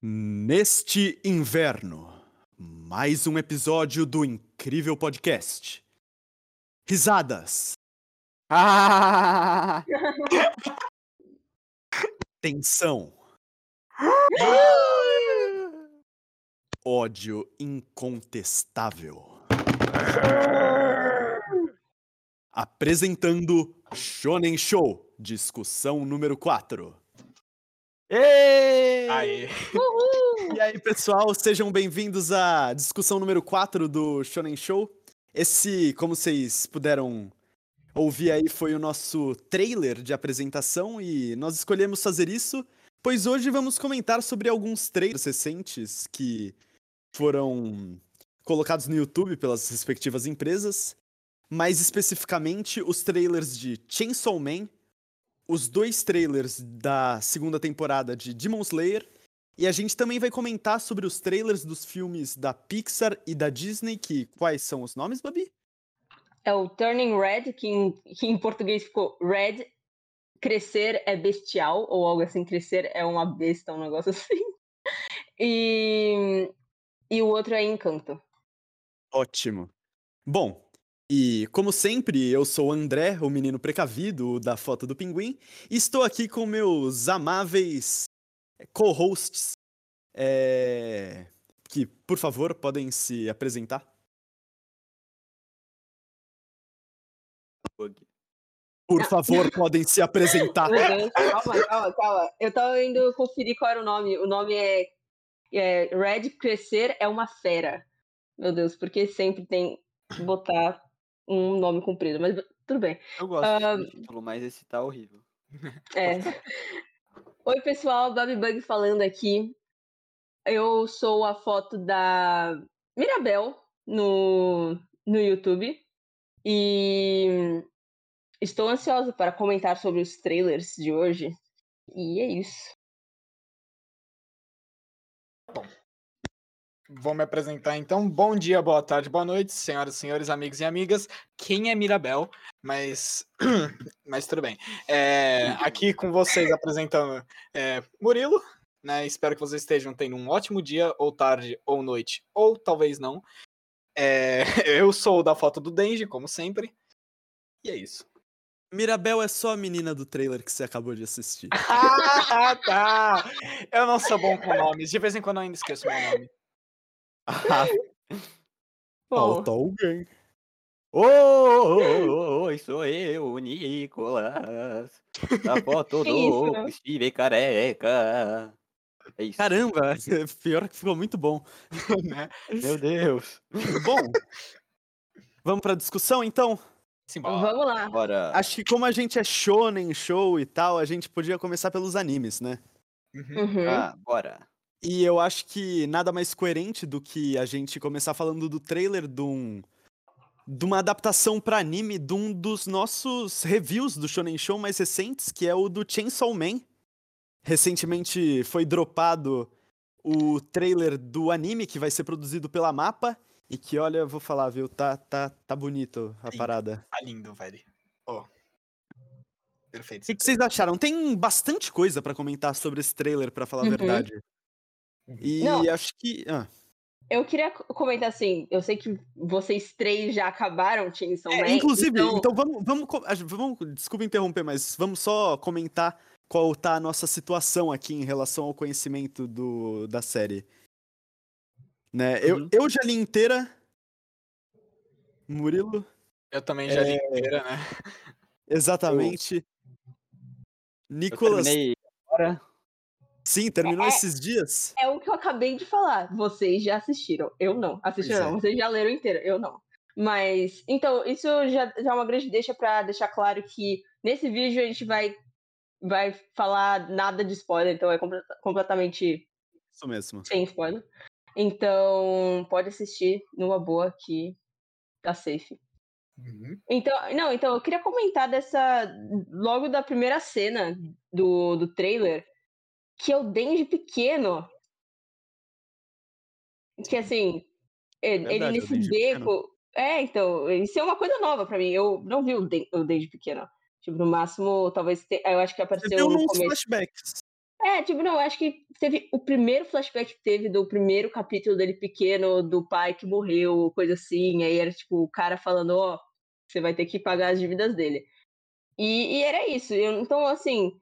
Neste inverno, mais um episódio do incrível podcast. Risadas. Ah! Tensão. Ódio incontestável. Apresentando Shonen Show, discussão número 4. Ei! E aí, pessoal, sejam bem-vindos à discussão número 4 do Shonen Show. Esse, como vocês puderam ouvir aí, foi o nosso trailer de apresentação e nós escolhemos fazer isso, pois hoje vamos comentar sobre alguns trailers recentes que foram colocados no YouTube pelas respectivas empresas, mais especificamente os trailers de Chainsaw Man, os dois trailers da segunda temporada de Demon Slayer e a gente também vai comentar sobre os trailers dos filmes da Pixar e da Disney, que quais são os nomes, Babi? É o Turning Red, que em, que em português ficou Red. Crescer é bestial, ou algo assim, crescer é uma besta, um negócio assim. E, e o outro é Encanto. Ótimo. Bom, e como sempre, eu sou o André, o menino precavido da foto do pinguim, e estou aqui com meus amáveis co-hosts, é, que, por favor, podem se apresentar. Por favor, podem se apresentar. Deus, calma, calma, calma. Eu tava indo conferir qual era o nome. O nome é, é Red Crescer é uma fera. Meu Deus, porque sempre tem que botar um nome comprido, mas tudo bem. Eu gosto Ah, desse título, mas esse tá horrível. É. Oi, pessoal, Babi Bug falando aqui. Eu sou a foto da Mirabel no, no YouTube e estou ansiosa para comentar sobre os trailers de hoje. E é isso. Vou me apresentar então. Bom dia, boa tarde, boa noite, senhoras e senhores, amigos e amigas. Quem é Mirabel? Mas, mas tudo bem. É, aqui com vocês apresentando é, Murilo. Né? Espero que vocês estejam tendo um ótimo dia, ou tarde, ou noite, ou talvez não. É, eu sou o da foto do Denji, como sempre. E é isso. Mirabel é só a menina do trailer que você acabou de assistir. Ah, tá! Eu não sou bom com nomes. De vez em quando eu ainda esqueço meu nome. Falta alguém. Oi, sou eu, o Nicolas. A foto do? Steve Careca. É isso. Caramba, pior que ficou muito bom. Meu Deus. Bom, vamos pra discussão então? Simbora. vamos lá. Bora. Acho que como a gente é shonen show e tal, a gente podia começar pelos animes, né? Uhum. Uhum. Ah, bora. E eu acho que nada mais coerente do que a gente começar falando do trailer de um de uma adaptação pra anime de um dos nossos reviews do Shonen Show mais recentes, que é o do Chainsaw Man. Recentemente foi dropado o trailer do anime que vai ser produzido pela Mapa e que olha, eu vou falar, viu, tá tá tá bonito a Sim. parada. Tá lindo, velho. Ó. Perfeito. O que, que vocês acharam? Tem bastante coisa pra comentar sobre esse trailer, pra falar a Uhum. verdade. E Não. acho que. ah, Eu queria co- comentar assim, eu sei que vocês três já acabaram Chainsaw é, Man. inclusive, então, então... vamos, vamos, vamos. Desculpa interromper, mas vamos só comentar qual tá a nossa situação aqui em relação ao conhecimento do, da série. Né? Eu, Uhum. eu já li inteira. Murilo, Eu também já li É. inteira, né? exatamente. Eu Nicolas, terminei agora. Sim, terminou É. esses dias. É o que eu acabei de falar. Vocês já assistiram. Eu não. Assistiram não. é. Vocês já leram inteiro. Eu não. Mas, então, isso já, já é uma grande deixa pra deixar claro que nesse vídeo a gente vai, vai falar nada de spoiler, então é comple- completamente Isso mesmo. sem spoiler. Então, pode assistir numa boa que tá safe. Uhum. Então, não, então eu queria comentar dessa logo da primeira cena do, do trailer, que o Denji pequeno. Que assim, ele, ele Verdade, o nesse pequeno. beco. É, então, isso é uma coisa nova pra mim. Eu não vi o, Denji pequeno. Tipo, no máximo, talvez. te- eu acho que Você apareceu viu no nos começo. flashbacks. É, tipo, não, acho que teve o primeiro flashback que teve do primeiro capítulo dele pequeno, do pai que morreu, coisa assim. Aí era tipo o cara falando, ó, oh, você vai ter que pagar as dívidas dele. E, e era isso. Eu, então, assim,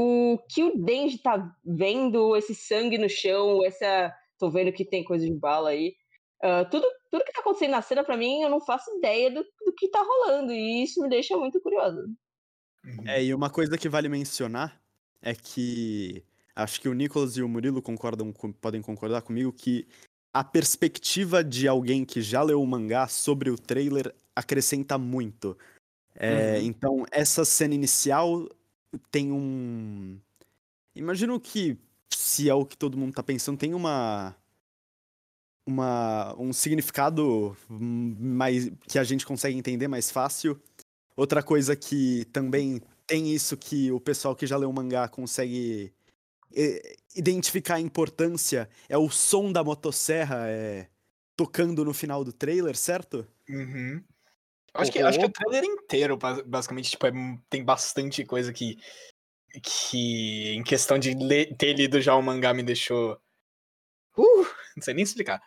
o que o Denji tá vendo, esse sangue no chão, essa. Tô vendo que tem coisa de bala aí. Uh, tudo, tudo que tá acontecendo na cena, para mim, eu não faço ideia do, do que tá rolando. E isso me deixa muito curioso. É, e uma coisa que vale mencionar é que acho que o Nicolas e o Murilo concordam, podem concordar comigo que a perspectiva de alguém que já leu o mangá sobre o trailer acrescenta muito. É, uhum. Então, essa cena inicial tem um. Imagino que, se é o que todo mundo tá pensando, tem uma. Uma, um significado mais que a gente consegue entender mais fácil. Outra coisa que também tem isso que o pessoal que já leu o mangá consegue identificar a importância é o som da motosserra é, tocando no final do trailer, certo? Uhum. Acho, que, acho que o trailer inteiro, basicamente, tipo, é, tem bastante coisa que, que em questão de ler, ter lido já o mangá, me deixou. Uh, não sei nem explicar.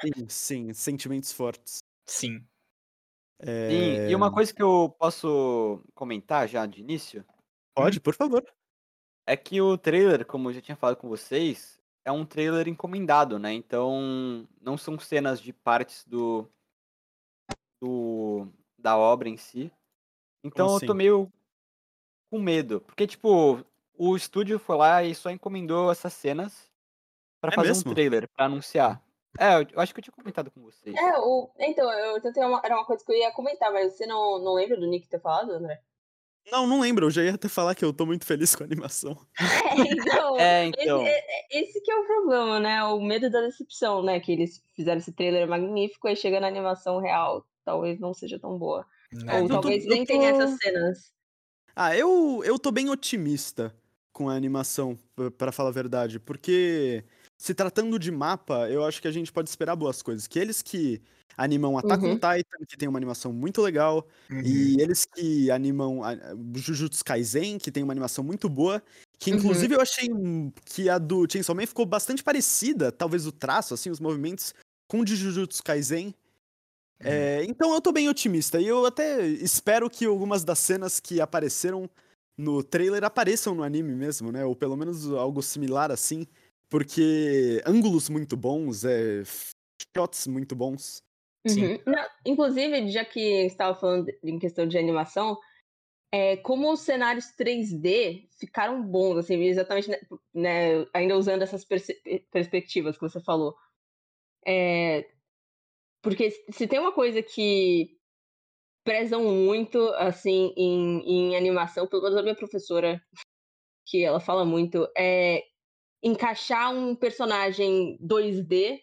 Sim, sim, sentimentos fortes. Sim. É... Sim, e uma coisa que eu posso comentar já de início? Pode, por favor. É que o trailer, como eu já tinha falado com vocês, é um trailer encomendado, né? Então, não são cenas de partes do, do da obra em si. Então assim? eu tô assim? meio com medo. Porque, tipo, o estúdio foi lá e só encomendou essas cenas para é fazer mesmo? um trailer, para anunciar. É, eu acho que eu tinha comentado com vocês. É, o... então, eu tentei uma... era uma coisa que eu ia comentar, mas você não, não lembra do Nick ter falado, André? Não, não lembro. Eu já ia até falar que eu tô muito feliz com a animação. É, então, é, então. Esse, esse, que é o problema, né? O medo da decepção, né? Que eles fizeram esse trailer magnífico e chega na animação real talvez não seja tão boa. É, Ou talvez tô, nem tô... tenha essas cenas. Ah, eu, eu tô bem otimista com a animação, para falar a verdade, porque se tratando de mapa, eu acho que a gente pode esperar boas coisas. Que eles que animam Attack uhum. on Titan, que tem uma animação muito legal, uhum. e eles que animam Jujutsu Kaisen, que tem uma animação muito boa, que uhum. inclusive uhum. eu achei que a do Chainsaw Man ficou bastante parecida, talvez o traço, assim, os movimentos, com o de Jujutsu Kaisen. É, então eu tô bem otimista. E eu até espero que algumas das cenas que apareceram no trailer apareçam no anime mesmo, né? Ou pelo menos algo similar assim. Porque ângulos muito bons, é, shots muito bons. Uhum. Não, inclusive, já que estava falando em questão de animação, é, como os cenários 3D ficaram bons, assim, exatamente, né, né ainda usando essas pers perspectivas que você falou. É, porque se tem uma coisa que prezam muito, assim, em, em animação, pelo menos a minha professora, que ela fala muito, é encaixar um personagem 2D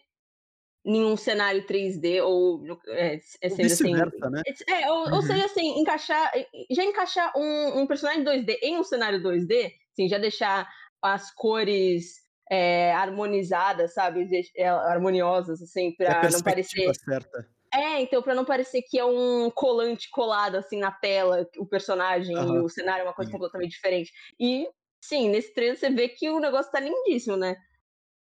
em um cenário 3D, ou é, é seja assim. Né? É, ou, uhum. ou, seja assim, encaixar. Já encaixar um, um, personagem 2D em um cenário 2D, assim, já deixar as cores é, harmonizadas, sabe? É, harmoniosas, assim, pra não parecer. Certa. É, então, pra não parecer que é um colante colado, assim, na tela, o personagem uhum. e o cenário é uma coisa completamente diferente. E, sim, nesse trailer você vê que o negócio tá lindíssimo, né?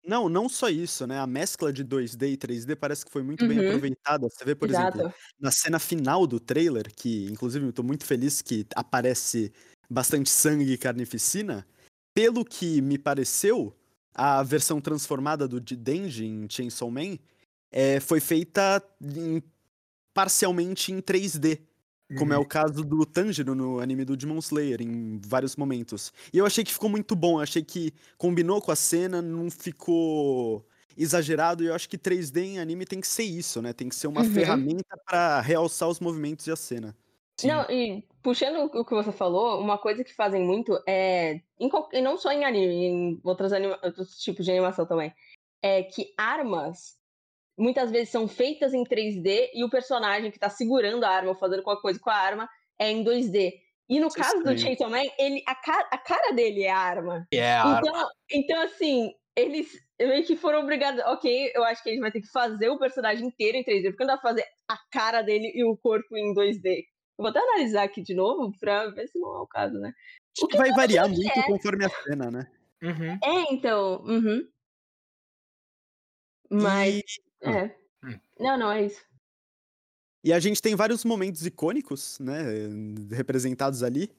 Não, não só isso, né? A mescla de 2D e 3D parece que foi muito uhum. bem aproveitada. Você vê, por Exato. exemplo, na cena final do trailer, que inclusive eu tô muito feliz que aparece bastante sangue e carnificina. Pelo que me pareceu, a versão transformada do Denji em Chainsaw Man é, foi feita em, parcialmente em 3D. Como é uhum. é o caso do Tanjiro no anime do Demon Slayer, em vários momentos. E eu achei que ficou muito bom, achei que combinou com a cena, não ficou exagerado, e eu acho que 3D em anime tem que ser isso, né? Tem que ser uma uhum. ferramenta para realçar os movimentos e a cena. Sim. Não, e puxando o que você falou, uma coisa que fazem muito é, em, e não só em anime, em outros, anima, outros tipos de animação também, é que armas muitas vezes são feitas em 3D e o personagem que tá segurando a arma ou fazendo qualquer coisa com a arma é em 2D. E no Isso caso estranho. do Chainsaw Man, ele, a, cara, a cara dele é a arma. É a então, arma. então, assim, eles meio que foram obrigados. Ok, eu acho que a gente vai ter que fazer o personagem inteiro em 3D, porque não dá pra fazer a cara dele e o corpo em 2D. Eu vou até analisar aqui de novo pra ver se não é o caso, né? Acho que vai variar muito é... conforme a cena, né? Uhum. É, então. Uhum. Mas. E, É. Hum. Não, não, é isso. e a gente tem vários momentos icônicos, né? Representados ali.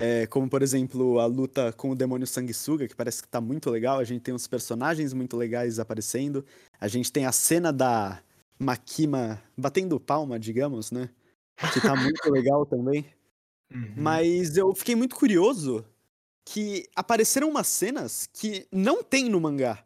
É, como, por exemplo, a luta com o demônio sanguessuga, que parece que tá muito legal. A gente tem uns personagens muito legais aparecendo. A gente tem a cena da Makima batendo palma, digamos, né? Que tá muito legal também. Uhum. Mas eu fiquei muito curioso que apareceram umas cenas que não tem no mangá.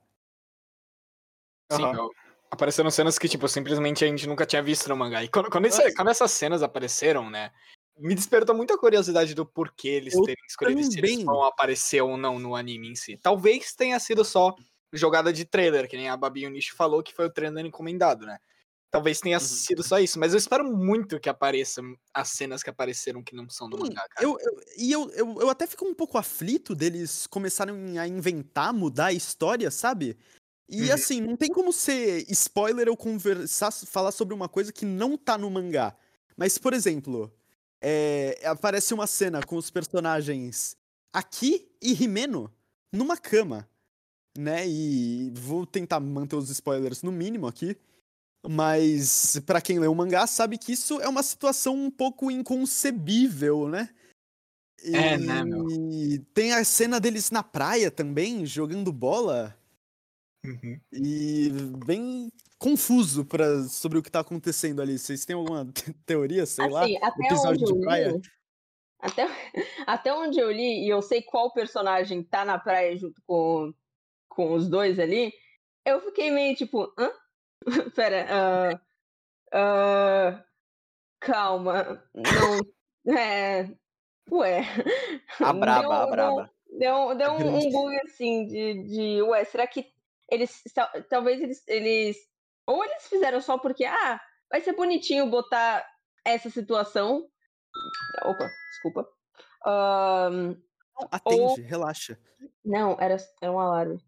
Sim, ó, apareceram cenas que, tipo, simplesmente a gente nunca tinha visto no mangá. E quando, quando, Nossa. quando essas cenas apareceram, né? Me despertou muita curiosidade do porquê eles Eu terem escolhido se eles vão aparecer ou não no anime em si. Talvez tenha sido só jogada de trailer, que nem a Babi o Nishi falou que foi o trailer encomendado, né? Talvez tenha Uhum. sido só isso, mas eu espero muito que apareçam as cenas que apareceram que não são do Sim, mangá, cara. eu, eu- e eu, eu, eu até fico um pouco aflito deles começarem a inventar, mudar a história, sabe? E Uhum. assim, não tem como ser spoiler eu conversar, falar sobre uma coisa que não tá no mangá. Mas, por exemplo, é, aparece uma cena com os personagens Aki e Rimeno numa cama, né? E vou tentar manter os spoilers no mínimo aqui. Mas pra quem lê o mangá sabe que isso é uma situação um pouco inconcebível, né? É, né, meu? E tem a cena deles na praia também, jogando bola, Uhum. e bem confuso pra, sobre o que tá acontecendo ali. Vocês têm alguma te- teoria, sei lá? Assim, até episódio onde de eu praia? li. Até, até onde eu li, e eu sei qual personagem tá na praia junto com, com os dois ali, eu fiquei meio tipo, hã? Pera, ah, ah, calma, não, é, ué. A braba, Deu- a braba. Deu, deu um, um bug assim de, de, ué, será que eles, tal- talvez eles, eles, ou eles fizeram só porque, ah, vai ser bonitinho botar essa situação. Opa, desculpa. Não, atende, relaxa. não, era, era um alarme.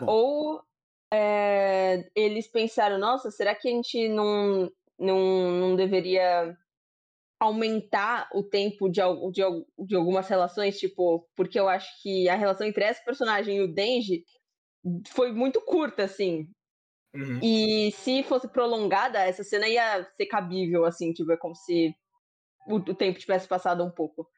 Bom. ou é, eles pensaram, nossa, será que a gente não, não, não deveria aumentar o tempo de, de, de algumas relações? Tipo, porque eu acho que a relação entre essa personagem e o Denji foi muito curta, assim. Uhum. E se fosse prolongada, essa cena ia ser cabível, assim, tipo, é como se o, o tempo tivesse passado um pouco.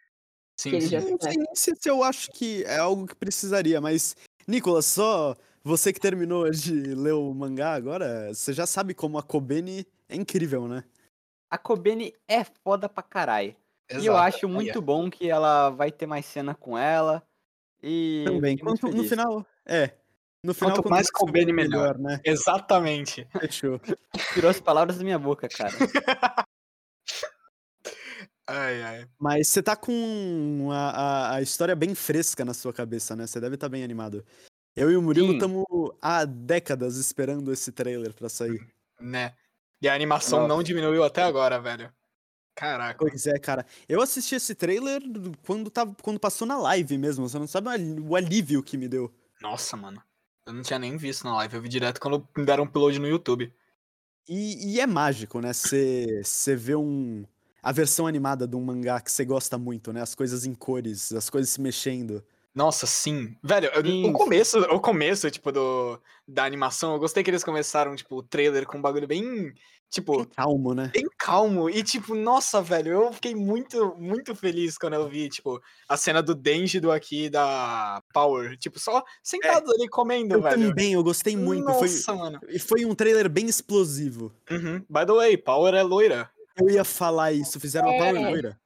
Sim, sim. já- Não sei se eu acho que é algo que precisaria, mas, Nicolas, só você que terminou de ler o mangá agora, você já sabe como a Kobeni é incrível, né? A Kobeni é foda pra caralho. E eu Exato. acho Aí muito é. bom que ela vai ter mais cena com ela. E Também. Quanto, no final, é. No final, Quanto mais Kobeni, souber, melhor. né? Exatamente. Fechou. Tirou as palavras da minha boca, cara. Ai, ai. Mas você tá com a, a, a história bem fresca na sua cabeça, né? Você deve estar bem animado. Eu e o Murilo estamos há décadas esperando esse trailer pra sair. Né? E a animação não Nossa. diminuiu até agora, velho. Caraca. Pois é, cara. Eu assisti esse trailer quando, tava, quando passou na live mesmo. Você não sabe o alívio que me deu. Nossa, mano. Eu não tinha nem visto na live. Eu vi direto quando me deram um upload no YouTube. E, e é mágico, né? Você vê um, a versão animada de um mangá que você gosta muito, né? As coisas em cores, as coisas se mexendo. Nossa, sim. Velho, eu- Sim, o começo, o começo, tipo, do, da animação, eu gostei que eles começaram, tipo, o trailer com um bagulho bem, tipo, Calmo, né? bem calmo. E, tipo, nossa, velho, eu fiquei muito, muito feliz quando eu vi, tipo, a cena do Denji do aqui da Power. Tipo, só sentados ali comendo, Eu velho. também, eu gostei muito. Foi, Nossa, mano. e foi um trailer bem explosivo. Uhum. By the way, Power é loira. Eu ia falar isso, fizeram a Power É. loira.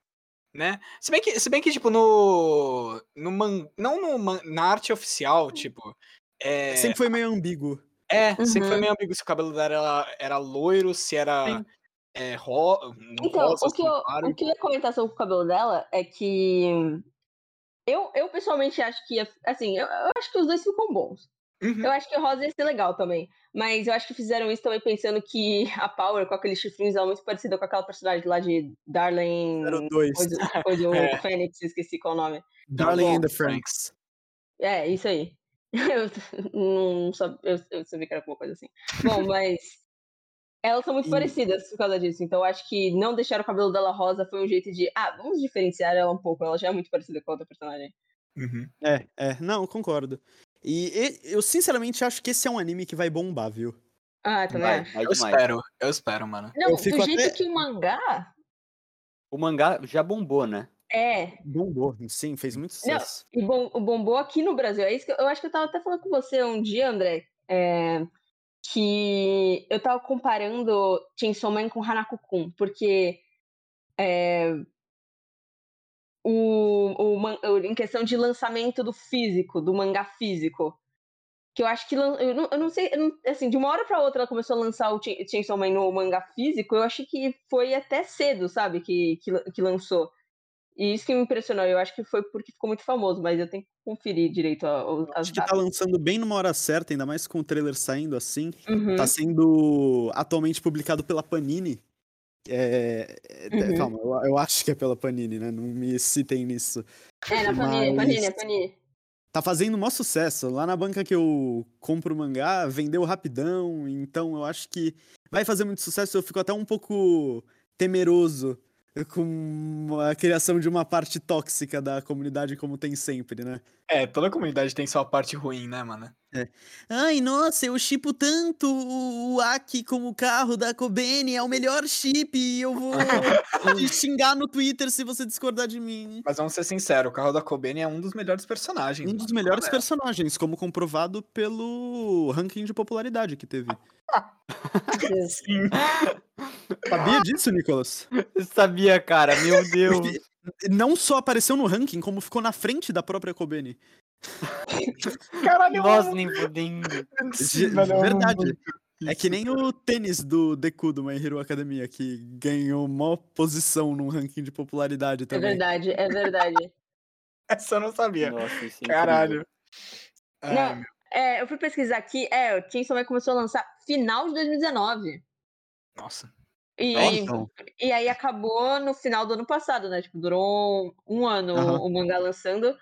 Né? Se bem que, se bem que tipo, no. no man, não no man, na arte oficial, tipo. É, Sempre foi meio ambíguo. é sempre foi Uhum. meio ambíguo se o cabelo dela era, era loiro, se era é, ro, Então, rosa, o que, assim, eu, claro. o que eu ia comentar sobre o cabelo dela é que eu, eu pessoalmente acho que, assim, eu, eu acho que os dois ficam bons. Uhum. Eu acho que o rosa ia ser legal também. Mas eu acho que fizeram isso também pensando que a Power, com aqueles chifrinhos, ela é muito parecida com aquela personagem lá de Darlene. 02. Coisa, coisa É. o Fênix, esqueci qual é o nome. Darling and the Franks. É, isso aí. Eu não sabia, eu, eu sabia que era alguma coisa assim. Bom, mas elas são muito E- parecidas por causa disso. Então eu acho que não deixar o cabelo dela rosa foi um jeito de, ah, vamos diferenciar ela um pouco. Ela já é muito parecida com a outra personagem. Uhum. É, é, não, concordo. E, e- eu sinceramente acho que esse é um anime que vai bombar, viu? Ah, também Vai, vai Eu demais. espero, eu espero, mano. Não, Eu do jeito até- que o mangá O mangá já bombou, né? é. Bombou, sim, fez muito Não, sucesso. e bom, o bombou aqui no Brasil. É isso que eu, eu acho que eu tava até falando com você um dia, André. é, que eu tava comparando Chainsaw Man com Hanako-kun, porque é, o, o, em questão de lançamento do físico, do mangá físico, que eu acho que eu não, eu não sei, eu não- assim, de uma hora pra outra ela começou a lançar o Chain- Chainsaw Man no mangá físico, eu achei que foi até cedo, sabe, que, que, que lançou. E isso que me impressionou, eu acho que foi porque ficou muito famoso, mas eu tenho que conferir direito a- as Acho que tá lançando bem numa hora certa, ainda mais com o trailer saindo assim. Uhum. Tá sendo atualmente publicado pela Panini. É, é, Uhum. Calma, eu, eu acho que é pela Panini, né? Não me citem nisso. É, na Panini, Panini, Mas- Panini. Tá fazendo maior sucesso. Lá na banca que eu compro mangá, vendeu rapidão. Então eu acho que vai fazer muito sucesso. Eu fico até um pouco temeroso com a criação de uma parte tóxica da comunidade, como tem sempre, né? É, toda comunidade tem sua parte ruim, né, mano? Ai, nossa, eu chipo tanto o o Aki com o carro da Kobeni, é o melhor chip, e eu vou te xingar no Twitter se você discordar de mim. Mas vamos ser sinceros, o carro da Kobeni é um dos melhores personagens. Um dos melhores É. personagens, como comprovado pelo ranking de popularidade que teve. Sim. Sabia disso, Nicolas? Eu sabia, cara, meu Deus. Não só apareceu no ranking, como ficou na frente da própria Kobeni. Caralho, Nossa, mano. nem velho, eu amo verdade. É que nem o tênis do Deku do My Hero Academia, que ganhou maior posição no ranking de popularidade É também. verdade, é verdade. Essa eu não sabia. Nossa, é. Caralho. Não. É, eu fui pesquisar aqui, é, o Chainsaw Man começou a lançar final de 2019. Nossa. E, Nossa, então. e aí acabou no final do ano passado, né? Tipo, durou um ano Aham. o mangá lançando.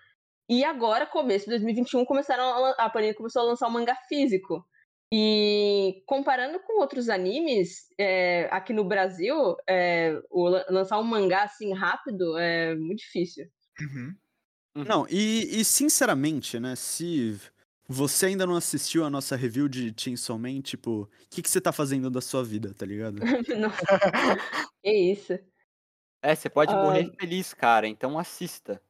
E agora, começo de 2021, começaram a, a Panini começou a lançar o mangá físico. E comparando com outros animes, é, aqui no Brasil, é, o lan- lançar um mangá assim rápido é muito difícil. Uhum. Não, e, e sinceramente, né, se você ainda não assistiu a nossa review de Chainsaw Man, tipo, o que, que você tá fazendo da sua vida, tá ligado? Nossa, que isso. É, você pode Ah. morrer feliz, cara, então assista.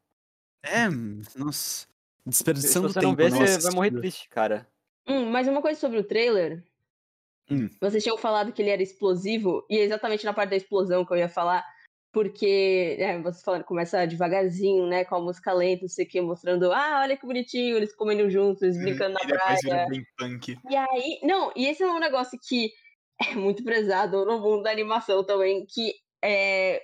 É, nossa, Se desperdiçando você tempo. não ver, não você vai morrer triste, cara. Hum, mas uma coisa sobre o trailer. Hum. Vocês tinham falado que ele era explosivo, e é exatamente na parte da explosão que eu ia falar, porque é, vocês falaram, começa devagarzinho, né? Com a música lenta, não sei o que, mostrando, ah, olha que bonitinho, eles comendo juntos, eles brincando na E praia. bem punk. E aí, não, e esse é um negócio que é muito prezado no mundo da animação também, que é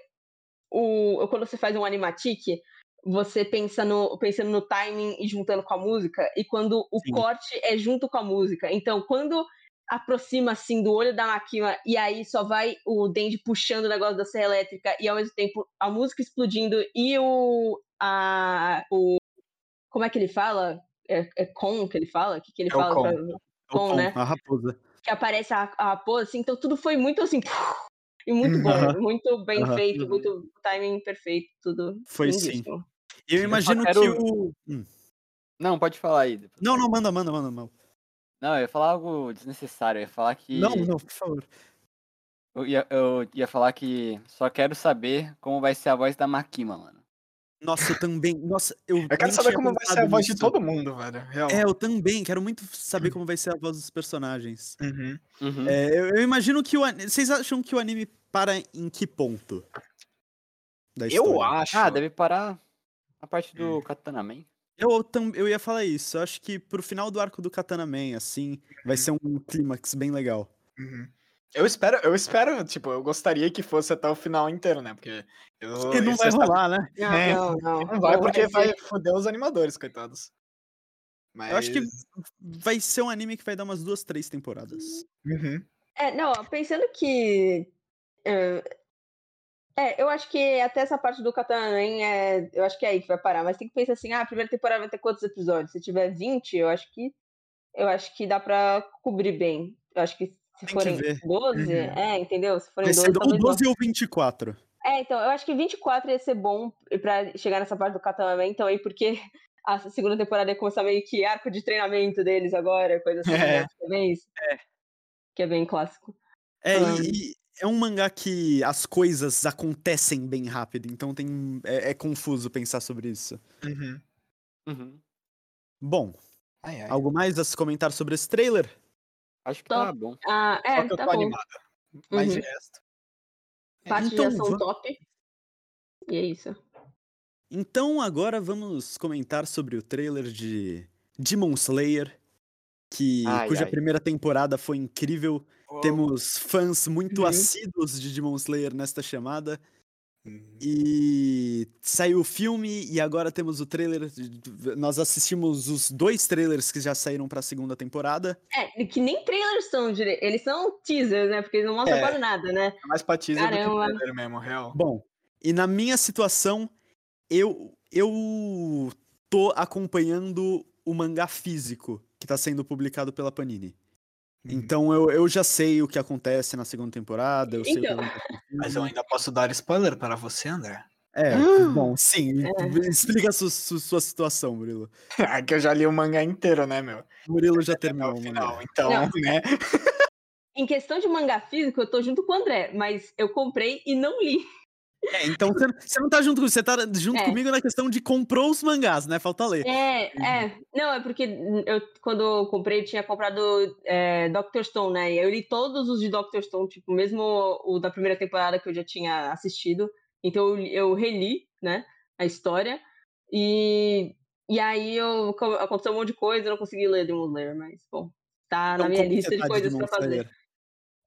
o quando você faz um animatic, você pensa no pensando no timing e juntando com a música, e quando o Sim. corte é junto com a música. Então, quando aproxima assim do olho da Makima e aí só vai o Denji puxando o negócio da serra elétrica e ao mesmo tempo a música explodindo e o a o como é que ele fala? É, é com que ele fala? O que, que ele É o fala? com. pra- É Tom, né? A raposa. que aparece a, a raposa, assim, então tudo foi muito assim. E muito bom, muito bem feito, muito timing perfeito, tudo. Foi sim. lindíssimo. E eu imagino quero- que o. Hum. Não, pode falar aí. depois. Não, não, manda, manda, manda, manda. Não, eu ia falar algo desnecessário. Eu ia falar que. Não, não, por favor. Eu ia, eu ia falar que só quero saber como vai ser a voz da Makima, mano. Nossa, eu também. Nossa, eu. Eu quero saber como vai ser a voz de nisso. todo mundo, velho. Real. É, eu também. Quero muito saber como vai ser a voz dos personagens. Uhum. Uhum. É, eu, eu imagino que o. Vocês acham que o anime para em que ponto? Da Eu acho. Ah, deve parar a parte do Katana Man. Eu, tam- eu ia falar isso. Eu acho que pro final do arco do Katana Man, assim, vai ser um clímax bem legal. Uhum. Eu espero, eu espero, tipo, eu gostaria que fosse até o final inteiro, né? Porque eu, E não vai é sabe- rolar, né? Não, É, não, não. Não vai porque vai foder os animadores, coitados. Mas... Eu acho que vai ser um anime que vai dar umas duas, três temporadas. Uhum. É, não, pensando que. É, é, eu acho que até essa parte do Katana Man, é, eu acho que é aí que vai parar. Mas tem que pensar assim, ah, a primeira temporada vai ter quantos episódios? Se tiver 20, eu acho que. Eu acho que dá pra cobrir bem. Eu acho que se Tem que forem ver. 12, Uhum. é, entendeu? Se forem Vai 12, ser ou talvez não. 12 ou 24. É, então, eu acho que 24 ia ser bom pra chegar nessa parte do Katana Man também, porque a segunda temporada ia começar meio que arco de treinamento deles agora, coisa assim, É. né? Que é bem isso. Que é bem clássico. É, e é um mangá que as coisas acontecem bem rápido, então tem é, é confuso pensar sobre isso. Uhum. Uhum. Bom, Ai, ai. algo mais a se comentar sobre esse trailer? Acho que tá bom. Ah, Só é, que eu tá tô bom. animada. Mas de Uhum. resto. É, Parte Então, de ação va- top. E é isso. Então agora vamos comentar sobre o trailer de Demon Slayer, que Ai, cuja ai. primeira temporada foi incrível. Temos fãs muito Uhum. assíduos de Demon Slayer nesta chamada. Uhum. E saiu o filme e agora temos o trailer. Nós assistimos os dois trailers que já saíram para a segunda temporada. É, que nem trailers são. Eles são teasers, né? Porque eles não mostram É. quase nada, né? É mais pra teaser do Caramba. que trailer mesmo, real. Bom, e na minha situação, eu eu tô acompanhando o mangá físico que tá sendo publicado pela Panini. Uhum. Então eu, eu já sei o que acontece na segunda temporada, eu sei o que Então. Mas eu ainda posso dar spoiler para você, André? É, bom, sim. É. Explica a sua, sua- sua situação, Murilo. Ah, que eu já li o mangá inteiro, né, meu? Murilo já terminou o o final. mangá. Então, Não. né? Em questão de mangá físico, eu tô junto com o André, mas eu comprei e não li. É, então você, você não tá junto comigo, você tá junto É. comigo na questão de comprou os mangás, né? Falta ler. É, é. Não, é porque eu, quando eu comprei, eu tinha comprado é, Dr. Stone, né? E eu li todos os de Dr. Stone, tipo, mesmo o da primeira temporada que eu já tinha assistido. Então eu, eu reli, né? A história. E, e aí eu, co- aconteceu um monte de coisa, eu não consegui ler Demon Slayer, mas, bom, tá Então, na minha lista você de tá coisas Demon pra fazer.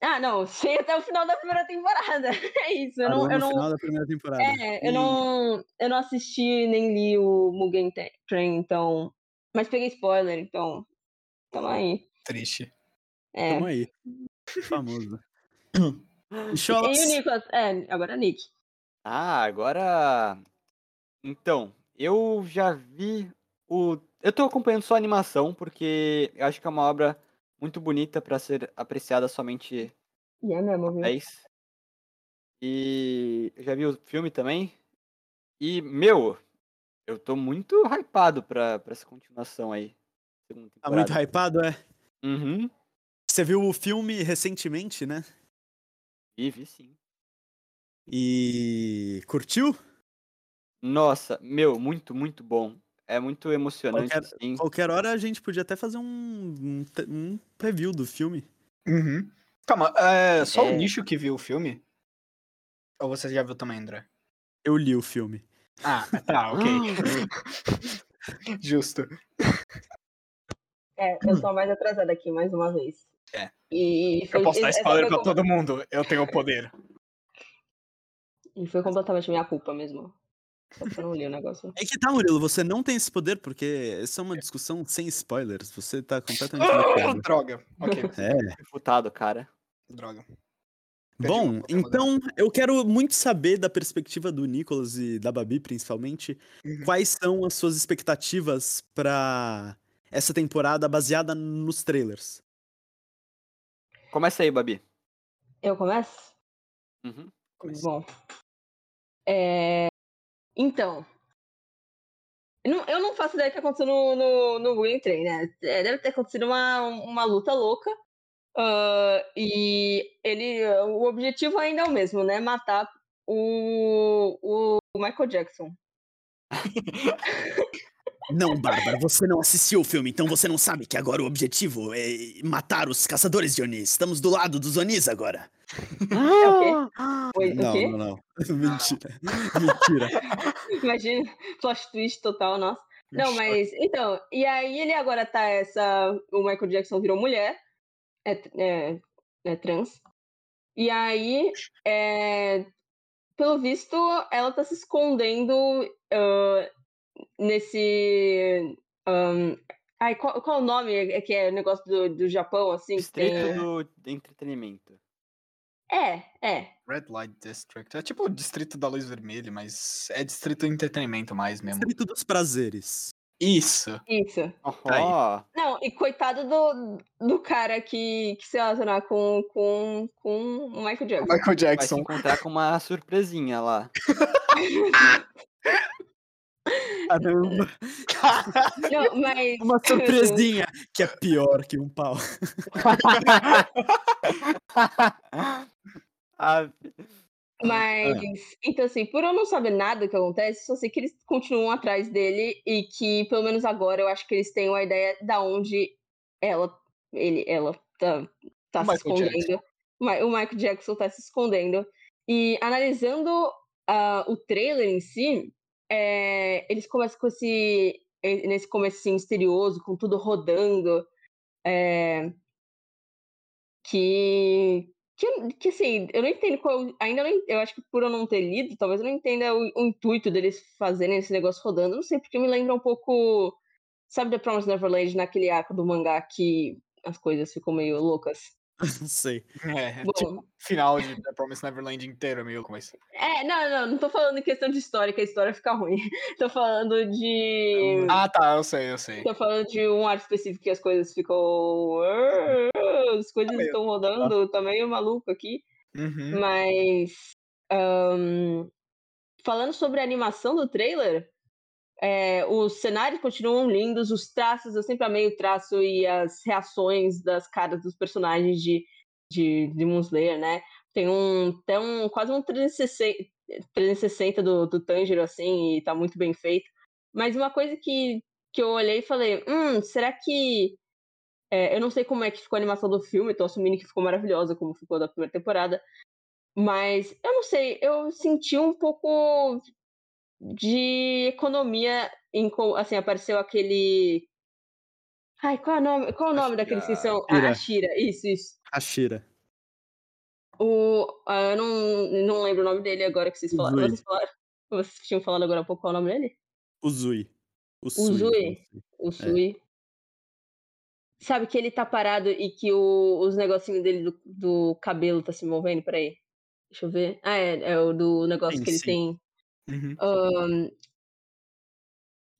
Ah, não, sei até o final da primeira temporada. É isso, eu Parou não, eu não, final da primeira temporada. é, eu E- não, eu não assisti nem li o Mugen Train, então. Mas peguei spoiler, então. Tamo aí. Triste. É. Tamo aí. Famoso. E Cholas. o Nicolas? É, agora Nick. Ah, agora. Então, eu já vi o. Eu tô acompanhando só a animação, porque eu acho que é uma obra muito bonita pra ser apreciada somente E é mesmo, viu? 10. E já vi o filme também. E, meu, eu tô muito hypado pra, pra essa continuação aí. Tá muito hypado, é? Uhum. Você viu o filme recentemente, né? Vi, vi sim. E curtiu? Nossa, meu, muito, muito bom. É muito emocionante, Qualquer- assim. Qualquer hora a gente podia até fazer um, um, um preview do filme. Uhum. Calma, é só É. o nicho que viu o filme? Ou você já viu também, André? Eu li o filme. Ah, tá, ok. Justo. É, eu sou mais atrasada aqui, mais uma vez. É. E Eu foi, posso dar essa spoiler pra todo mundo. Eu tenho o poder. E foi completamente minha culpa mesmo. Só não o negócio. É que tá, Murilo, você não tem esse poder, porque essa é uma discussão sem spoilers. Você tá completamente Ah, bloqueado. droga. Ok, É. Refutado, cara. droga. Bom, então eu quero muito saber da perspectiva do Nicolas e da Babi, principalmente, Uhum. quais são as suas expectativas pra essa temporada baseada nos trailers. Começa aí, Babi. Eu começo? Uhum. Bom. É... Então. Eu não, faço ideia do que aconteceu no, no, no Green Train, né? É, Deve ter acontecido uma, uma luta louca. ah, e ele. O objetivo ainda é o mesmo, né? Matar o, o Michael Jackson. Não, Bárbara, você não assistiu o filme, então você não sabe que agora o objetivo é matar os caçadores de Onis. Estamos do lado dos Onis agora. É o quê? O Não, quê? não, não. Mentira. Mentira. Imagina, plot twist total, nossa. Não, mas então, e aí ele agora tá essa. O Michael Jackson virou mulher, é, é, é trans. E aí, é, pelo visto, ela tá se escondendo ah, nesse. ahn, ai, qual, qual o nome é que é o negócio do, do Japão, assim? Distrito tem- do entretenimento. É, é. Red Light District. É tipo o distrito da luz vermelha, mas é distrito de entretenimento mais mesmo. Distrito dos prazeres. Isso. Isso. Tá Não, e coitado do, do cara que, que se relacionar com, com, com o Michael Jackson. Michael vai se Jackson. encontrar com uma surpresinha lá. Caramba. Não, mas. Uma surpresinha que é pior que um pau. Ah, Mas, então assim, por eu não saber nada que acontece, só sei que eles continuam atrás dele e que, pelo menos agora, eu acho que eles têm uma ideia da onde ela, ele, ela tá, tá se Jackson. escondendo. Ma- O Michael Jackson tá se escondendo. E analisando ah, o trailer em si, é, eles começam com esse, nesse começo assim, misterioso, com tudo rodando, é, que que, que assim, eu não entendo qual. Ainda não, eu acho que por eu não ter lido, talvez eu não entenda o, o intuito deles fazerem esse negócio rodando. Não sei, porque me lembra um pouco. Sabe The Promised Neverland naquele arco do mangá que as coisas ficam meio loucas? Sei. É, Bom, tipo, final de The Promised Neverland inteiro, é meio como isso. é, não, não, não tô falando em questão de história, que a história fica ruim. Tô falando de. Ah, tá, eu sei, eu sei. Tô falando de um arco específico que as coisas ficam. As coisas estão rodando, tá meio maluco aqui. Uhum. Mas. ahn, falando sobre a animação do trailer, é, os cenários continuam lindos, os traços, eu sempre amei o traço e as reações das caras dos personagens de, de, de Slayer, né? Tem um, tem um quase um 360, 360 do, do Tanjiro, assim, e tá muito bem feito. Mas uma coisa que, que eu olhei e falei, hum, será que. é, eu não sei como é que ficou a animação do filme, tô assumindo que ficou maravilhosa, como ficou da primeira temporada. Mas eu não sei, eu senti um pouco de economia em assim, apareceu aquele. Ai, qual é o nome, qual é o nome daqueles que são. Shira. A, a Shira, isso, isso. Ashira. O, ah, eu não, não lembro o nome dele agora que vocês falaram. Uzui. Vocês falaram. Vocês tinham falado agora há pouco qual é o nome dele? Uzui. Uzui. O Sui. Sabe que ele tá parado e que o- os negocinhos dele do, do cabelo tá se movendo? Peraí. Deixa eu ver. Ah, é, é o do negócio Sim, que ele sim. tem. Uhum. Ahn,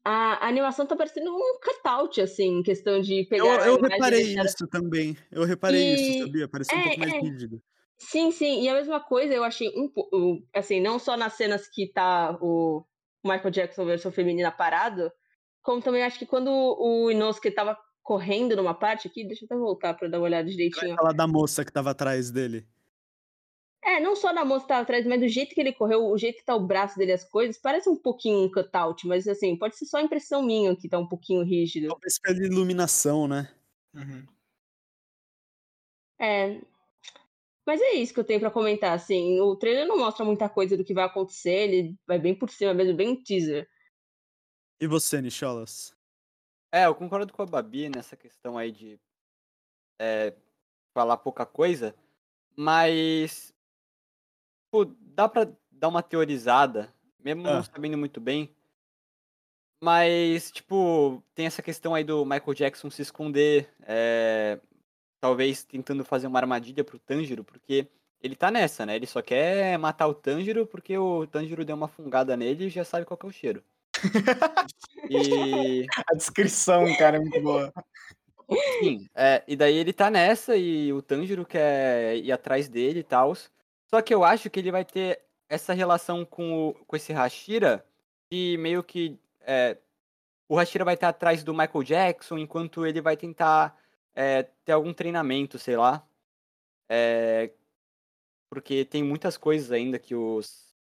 a, animação tá parecendo um cutout, assim, em questão de pegar Eu, eu reparei deixar- isso também. Eu reparei isso, E- sabia? Parecia um é, pouco mais é. rígido. Sim, sim. E a mesma coisa eu achei um pouco. Assim, não só nas cenas que tá o Michael Jackson versão feminina parado, como também acho que quando o Inosuke tava correndo numa parte aqui, deixa eu até voltar pra dar uma olhada direitinho. falar da moça que tava atrás dele. É, não só da moça que tava atrás, mas do jeito que ele correu, o jeito que tá o braço dele, as coisas, parece um pouquinho um cutout, mas assim, pode ser só impressão minha que tá um pouquinho rígido. Talvez pela iluminação, né? Uhum. É. Mas é isso que eu tenho pra comentar, assim. O trailer não mostra muita coisa do que vai acontecer, ele vai bem por cima mesmo, bem um teaser. E você, Nicholas? É, eu concordo com a Babi nessa questão aí de é, falar pouca coisa, mas pô, dá pra dar uma teorizada, mesmo não Ah. sabendo muito bem. Mas, tipo, tem essa questão aí do Michael Jackson se esconder, é, talvez tentando fazer uma armadilha pro Tanjiro, porque ele tá nessa, né? Ele só quer matar o Tanjiro porque o Tanjiro deu uma fungada nele e já sabe qual é o cheiro. E. A descrição, cara, é muito boa. Sim, é, e daí ele tá nessa e o Tanjiro quer ir atrás dele e tal. Só que eu acho que ele vai ter essa relação com, o, com esse Hashira que meio que é, o Hashira vai estar atrás do Michael Jackson enquanto ele vai tentar é, ter algum treinamento, sei lá. É, porque tem muitas coisas ainda que os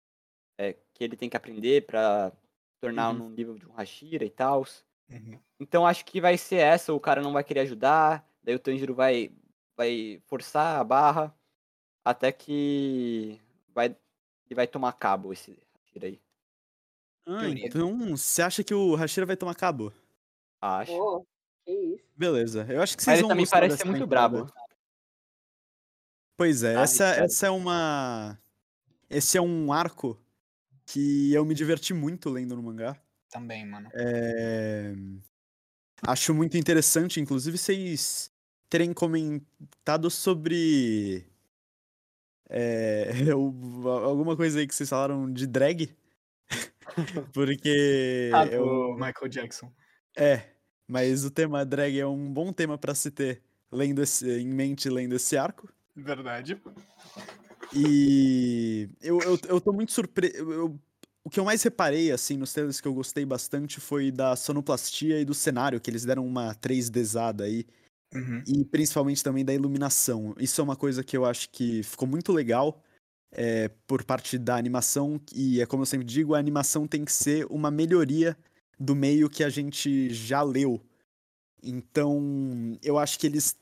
é, que ele tem que aprender pra tornar Uhum. num nível de um Hashira e tal. Uhum. Então acho que vai ser essa, o cara não vai querer ajudar, daí o Tanjiro vai, vai forçar a barra até que vai, ele vai tomar cabo esse Hashira aí. Ah, Entendi. então você acha que o Hashira vai tomar cabo? Acho. Oh, que isso. Beleza, eu acho que Mas vocês ele vão também gostar parece ser muito temporada. brabo. Pois é, Ah, essa, sério. essa é uma. Esse é um arco que eu me diverti muito lendo no mangá. Também, mano. É, Acho muito interessante, inclusive, vocês terem comentado sobre. É, o- alguma coisa aí que vocês falaram de drag. Porque. Ah, eu- Michael Jackson. É, mas o tema drag é um bom tema pra se ter lendo esse, em mente lendo esse arco. Verdade. E eu, eu, eu tô muito surpreso. Eu, o que eu mais reparei, assim, nos trailers que eu gostei bastante foi da sonoplastia e do cenário, que eles deram uma 3Dzada aí. Uhum. E principalmente também da iluminação. Isso é uma coisa que eu acho que ficou muito legal é, por parte da animação. E é como eu sempre digo, a animação tem que ser uma melhoria do meio que a gente já leu. Então, eu acho que eles,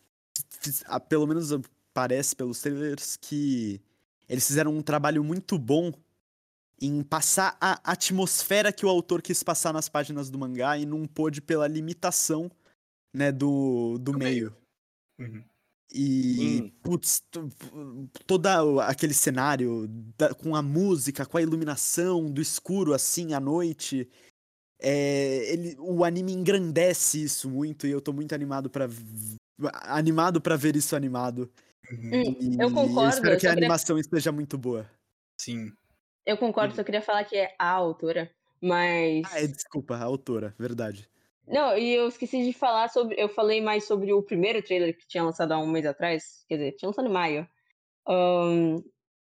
pelo menos parece pelos trailers, que eles fizeram um trabalho muito bom em passar a atmosfera que o autor quis passar nas páginas do mangá e não pôde pela limitação, né, do, do Do meio. Uhum. E, Sim. putz, to- toda o- aquele cenário da- com a música, com a iluminação do escuro assim à noite, é, ele, o anime engrandece isso muito e eu tô muito animado para animado para ver isso animado. Uhum. Hum, E eu concordo, espero eu que a só queria- animação esteja muito boa. Sim. Eu concordo, só queria falar que é a autora, mas. Ah, é, desculpa, a autora, verdade. Não, e eu esqueci de falar sobre. Eu falei mais sobre o primeiro trailer que tinha lançado há um mês atrás. Quer dizer, tinha lançado em maio. Ahn,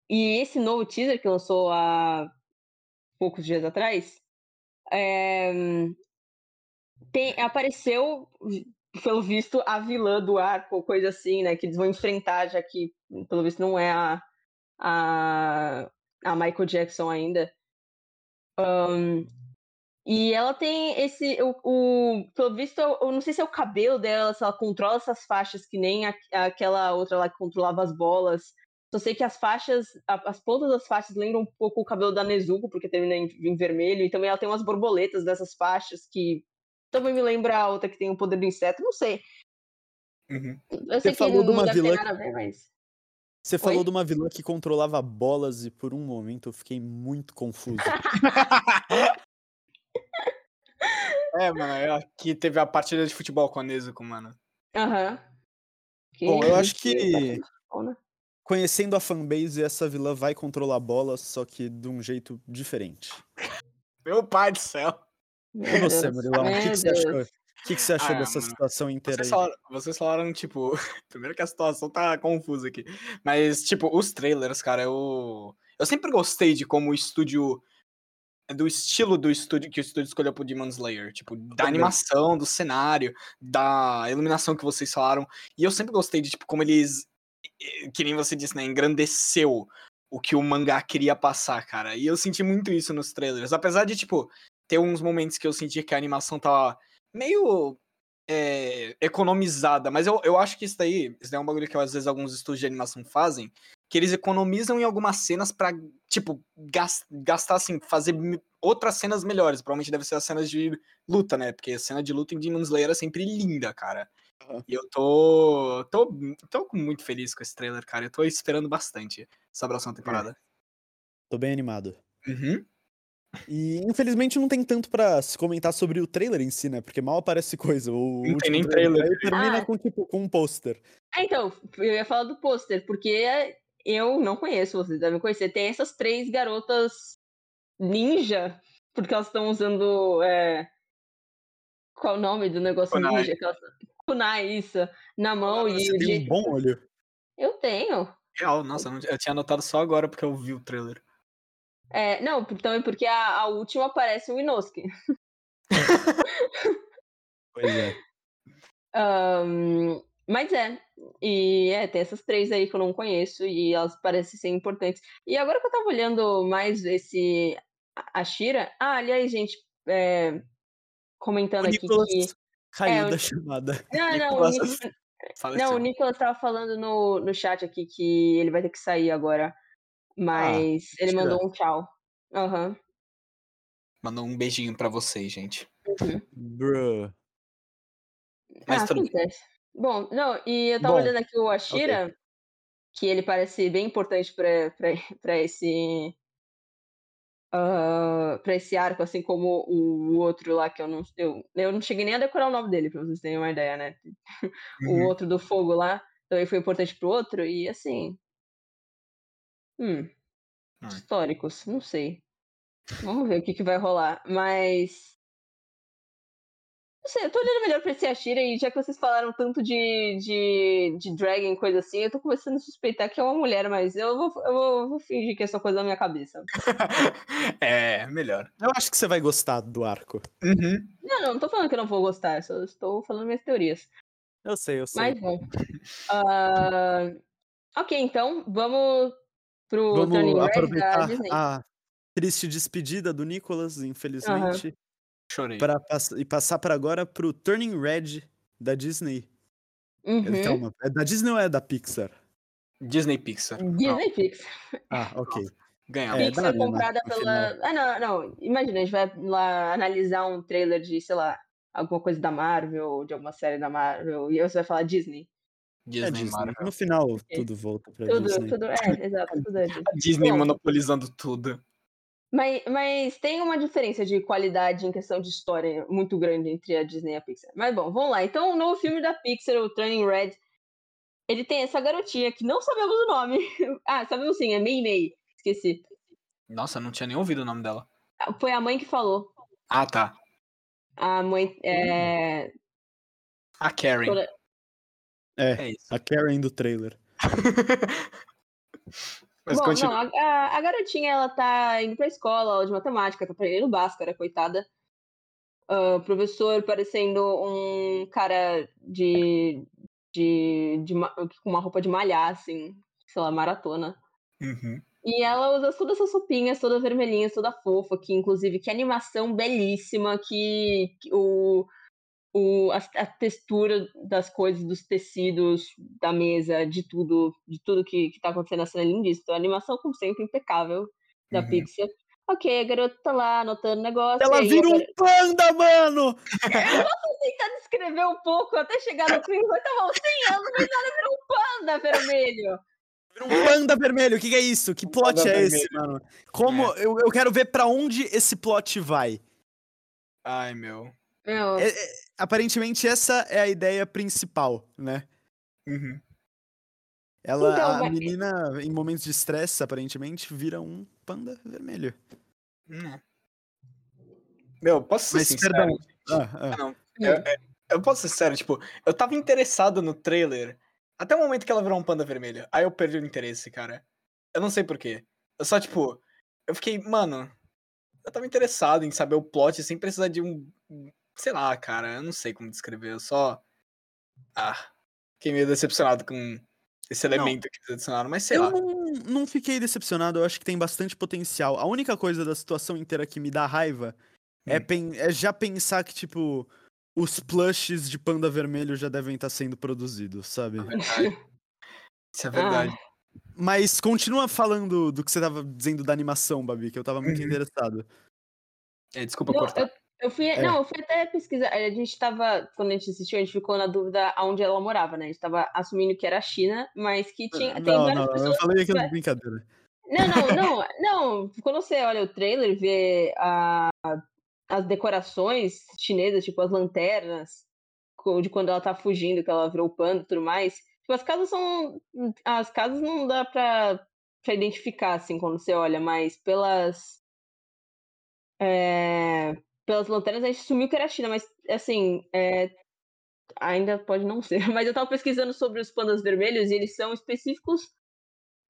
e esse novo teaser que lançou há poucos dias atrás. é, tem, apareceu, pelo visto, a vilã do arco, coisa assim, né? Que eles vão enfrentar, já que, pelo visto, não é a, a, a Michael Jackson ainda. Ahn, e ela tem esse. O, o- pelo visto, eu, eu não sei se é o cabelo dela, se ela controla essas faixas que nem a- aquela outra lá que controlava as bolas. Só sei que as faixas, a- as pontas das faixas lembram um pouco o cabelo da Nezuko, porque termina em, em vermelho. E também ela tem umas borboletas dessas faixas que também me lembra a outra que tem o poder do inseto. Não sei. Uhum. Eu sei que falou de não uma vilã nada a ver, mas. Você falou Oi? de uma vilã que controlava bolas e por um momento eu fiquei muito confuso. É, mano, é, aqui teve a partida de futebol com a Nezuko, mano. Aham. Bom, eu acho que né? conhecendo a fanbase, essa vilã vai controlar bolas, só que de um jeito diferente. Meu pai do céu. E você, Murilão, o que, que você achou? O que, que você achou Ah, dessa mano, situação inteira Vocês aí? falaram, vocês falaram, tipo. Primeiro que a situação tá confusa aqui. Mas, tipo, os trailers, cara, eu. Eu sempre gostei de como o estúdio. Do estilo do estúdio que o estúdio escolheu pro Demon Slayer. Tipo, da Também. animação, do cenário, da iluminação que vocês falaram. E eu sempre gostei de, tipo, como eles. eh, Que nem você disse, né? Engrandeceu o que o mangá queria passar, cara. E eu senti muito isso nos trailers. Apesar de, tipo, ter uns momentos que eu senti que a animação tava meio é, economizada, mas eu, eu acho que isso daí, isso daí é um bagulho que às vezes alguns estúdios de animação fazem, que eles economizam em algumas cenas pra, tipo, gas- gastar, assim, fazer outras cenas melhores. Provavelmente deve ser as cenas de luta, né? Porque a cena de luta em Demon Slayer é sempre linda, cara. Aham. E eu tô, tô, tô muito feliz com esse trailer, cara. Eu tô esperando bastante essa próxima temporada. Tô bem animado. Uhum. E infelizmente não tem tanto pra se comentar sobre o trailer em si, né? Porque mal aparece coisa. O tem último nem aí trailer. termina Ah. com, tipo, com um pôster. Ah, então, eu ia falar do pôster, porque eu não conheço, vocês devem conhecer. Tem essas três garotas ninja, porque elas estão usando. é, Qual o nome do negócio Kunai. ninja? elas- Kunai, isso. Na mão e Você tem um bom olho. Eu tenho. Real, nossa, eu, tinha anotado só agora porque eu vi o trailer. É, não, também porque a, a última parece o Inosuke. Pois é. Ahn, mas é. E é, tem essas três aí que eu não conheço e elas parecem ser importantes. E agora que eu tava olhando mais esse. A Shira. Ah, aliás, gente, é, comentando O aqui Nicolas que. caiu é, o- da chamada. Não, não, o, Nicolas- não, o Nicolas tava falando no, no chat aqui que ele vai ter que sair agora. Mas ele Shira. mandou um tchau. Aham. Mandou um beijinho pra vocês, gente. Bruh. Mas ah, tudo bem. acontece. Bom, não, e eu tava Bom, olhando aqui o Ashira, que ele parece bem importante pra esse. ah, pra esse arco, assim como o outro lá que eu não. Eu, eu não cheguei nem a decorar o nome dele, pra vocês terem uma ideia, né? O Uhum. outro do fogo lá também foi importante pro outro, e assim. Hum. Hum. Históricos, não sei. Vamos ver o que, que vai rolar. Mas. Não sei, eu tô olhando melhor pra esse Ashira e já que vocês falaram tanto de, de, de dragon e coisa assim, eu tô começando a suspeitar que é uma mulher, mas eu vou, eu vou, vou fingir que é só coisa da minha cabeça. é, melhor. Eu acho que você vai gostar do arco. Uhum. Não, não, não tô falando que eu não vou gostar, só estou falando minhas teorias. Eu sei, eu sei. Mas bom. Ah, ok, então, vamos pro Turning Vamos aproveitar Disney. a triste despedida do Nicholas, infelizmente, Chorei. pra e passar para agora pro Turning Red da Disney. Uhum. Calma, é da Disney ou é da Pixar? Disney Pixar. Disney Pixar. Ah, ok. Ganhamos. É, Pixar dá, né, comprada pela. Ah, não, não. Imagina, a gente vai lá analisar um trailer de, sei lá, alguma coisa da Marvel, de alguma série da Marvel, e aí você vai falar Disney. É Disney, Disney. Marvel. No final, tudo volta pra Tudo, Disney. tudo. É, exato, tudo é Disney. A Disney monopolizando tudo. Mas, mas tem uma diferença de qualidade em questão de história muito grande entre a Disney e a Pixar. Mas bom, vamos lá. Então, o novo filme da Pixar, o Turning Red, ele tem essa garotinha que não sabemos o nome. ah, sabemos sim, é Mei Mei. Esqueci. Nossa, não tinha nem ouvido o nome dela. Ah, Foi a mãe que falou. Ah, tá. A mãe. É... A Karen. toda- É, É isso. a Karen do trailer. Mas Bom, continua. não, a, a- garotinha, ela tá indo pra escola, aula de matemática, tá aprendendo Bhaskara, coitada. Ah, professor parecendo um cara de, de, de ma- com uma roupa de malhar, assim, sei lá, maratona. Uhum. E ela usa todas essas roupinhas, toda vermelhinha, toda fofa, que inclusive, que animação belíssima, que, que o, o, a, a textura das coisas, dos tecidos, da mesa, de tudo, de tudo que, que tá acontecendo na cena é lindíssima. Então, a animação, como sempre, impecável da Uhum. Pixar. Ok, a garota tá lá anotando negócio. Ela vira um garota- panda, mano! tentar descrever um pouco até chegar no uns 100 anos, mas ela vira um panda vermelho. Vira um panda vermelho, o que, que é isso? Que plot panda é esse, mano? Como. Eu, eu quero ver pra onde esse plot vai. Ai, meu. Meu, É- é- aparentemente, essa é a ideia principal, né? Uhum. Ela, Então, a menina, em momentos de estresse, aparentemente, vira um panda vermelho. Hum. Meu, posso ser Mas, sincero? perdão. Ah, ah. Não, eu, hum, eu- eu posso ser sério, tipo, eu tava interessado no trailer até o momento que ela virou um panda vermelho. Aí eu perdi o interesse, cara. Eu não sei porquê. Eu só, tipo, eu fiquei, mano, eu tava interessado em saber o plot sem precisar de um. Sei lá, cara, eu não sei como descrever. Eu só. Ah, fiquei meio decepcionado com esse elemento que eles adicionaram, mas sei eu lá. não, não fiquei decepcionado, eu acho que tem bastante potencial. A única coisa da situação inteira que me dá raiva é, Hum. pen- é já pensar que, tipo, os plushes de panda vermelho já devem estar sendo produzidos, sabe? É verdade. Isso é verdade. Ah, Mas continua falando do que você tava dizendo da animação, Babi, que eu tava muito Uhum. interessado. É, desculpa não, cortar. eu, eu fui, É. não, eu fui até pesquisar. A gente tava, quando a gente assistiu, a gente ficou na dúvida aonde ela morava, né? A gente tava assumindo que era a China, mas que tinha, tem não, várias não, pessoas. eu falei aquilo de brincadeira. Não, não, não, não. Quando você olha o trailer, vê a, as decorações chinesas, tipo as lanternas, de quando ela tá fugindo, que ela virou panda e tudo mais. Tipo, as casas são. As casas não dá pra, pra identificar, assim, quando você olha, mas pelas. é, pelas lanternas a gente assumiu que era a China, mas assim. é, ainda pode não ser. Mas eu tava pesquisando sobre os pandas vermelhos e eles são específicos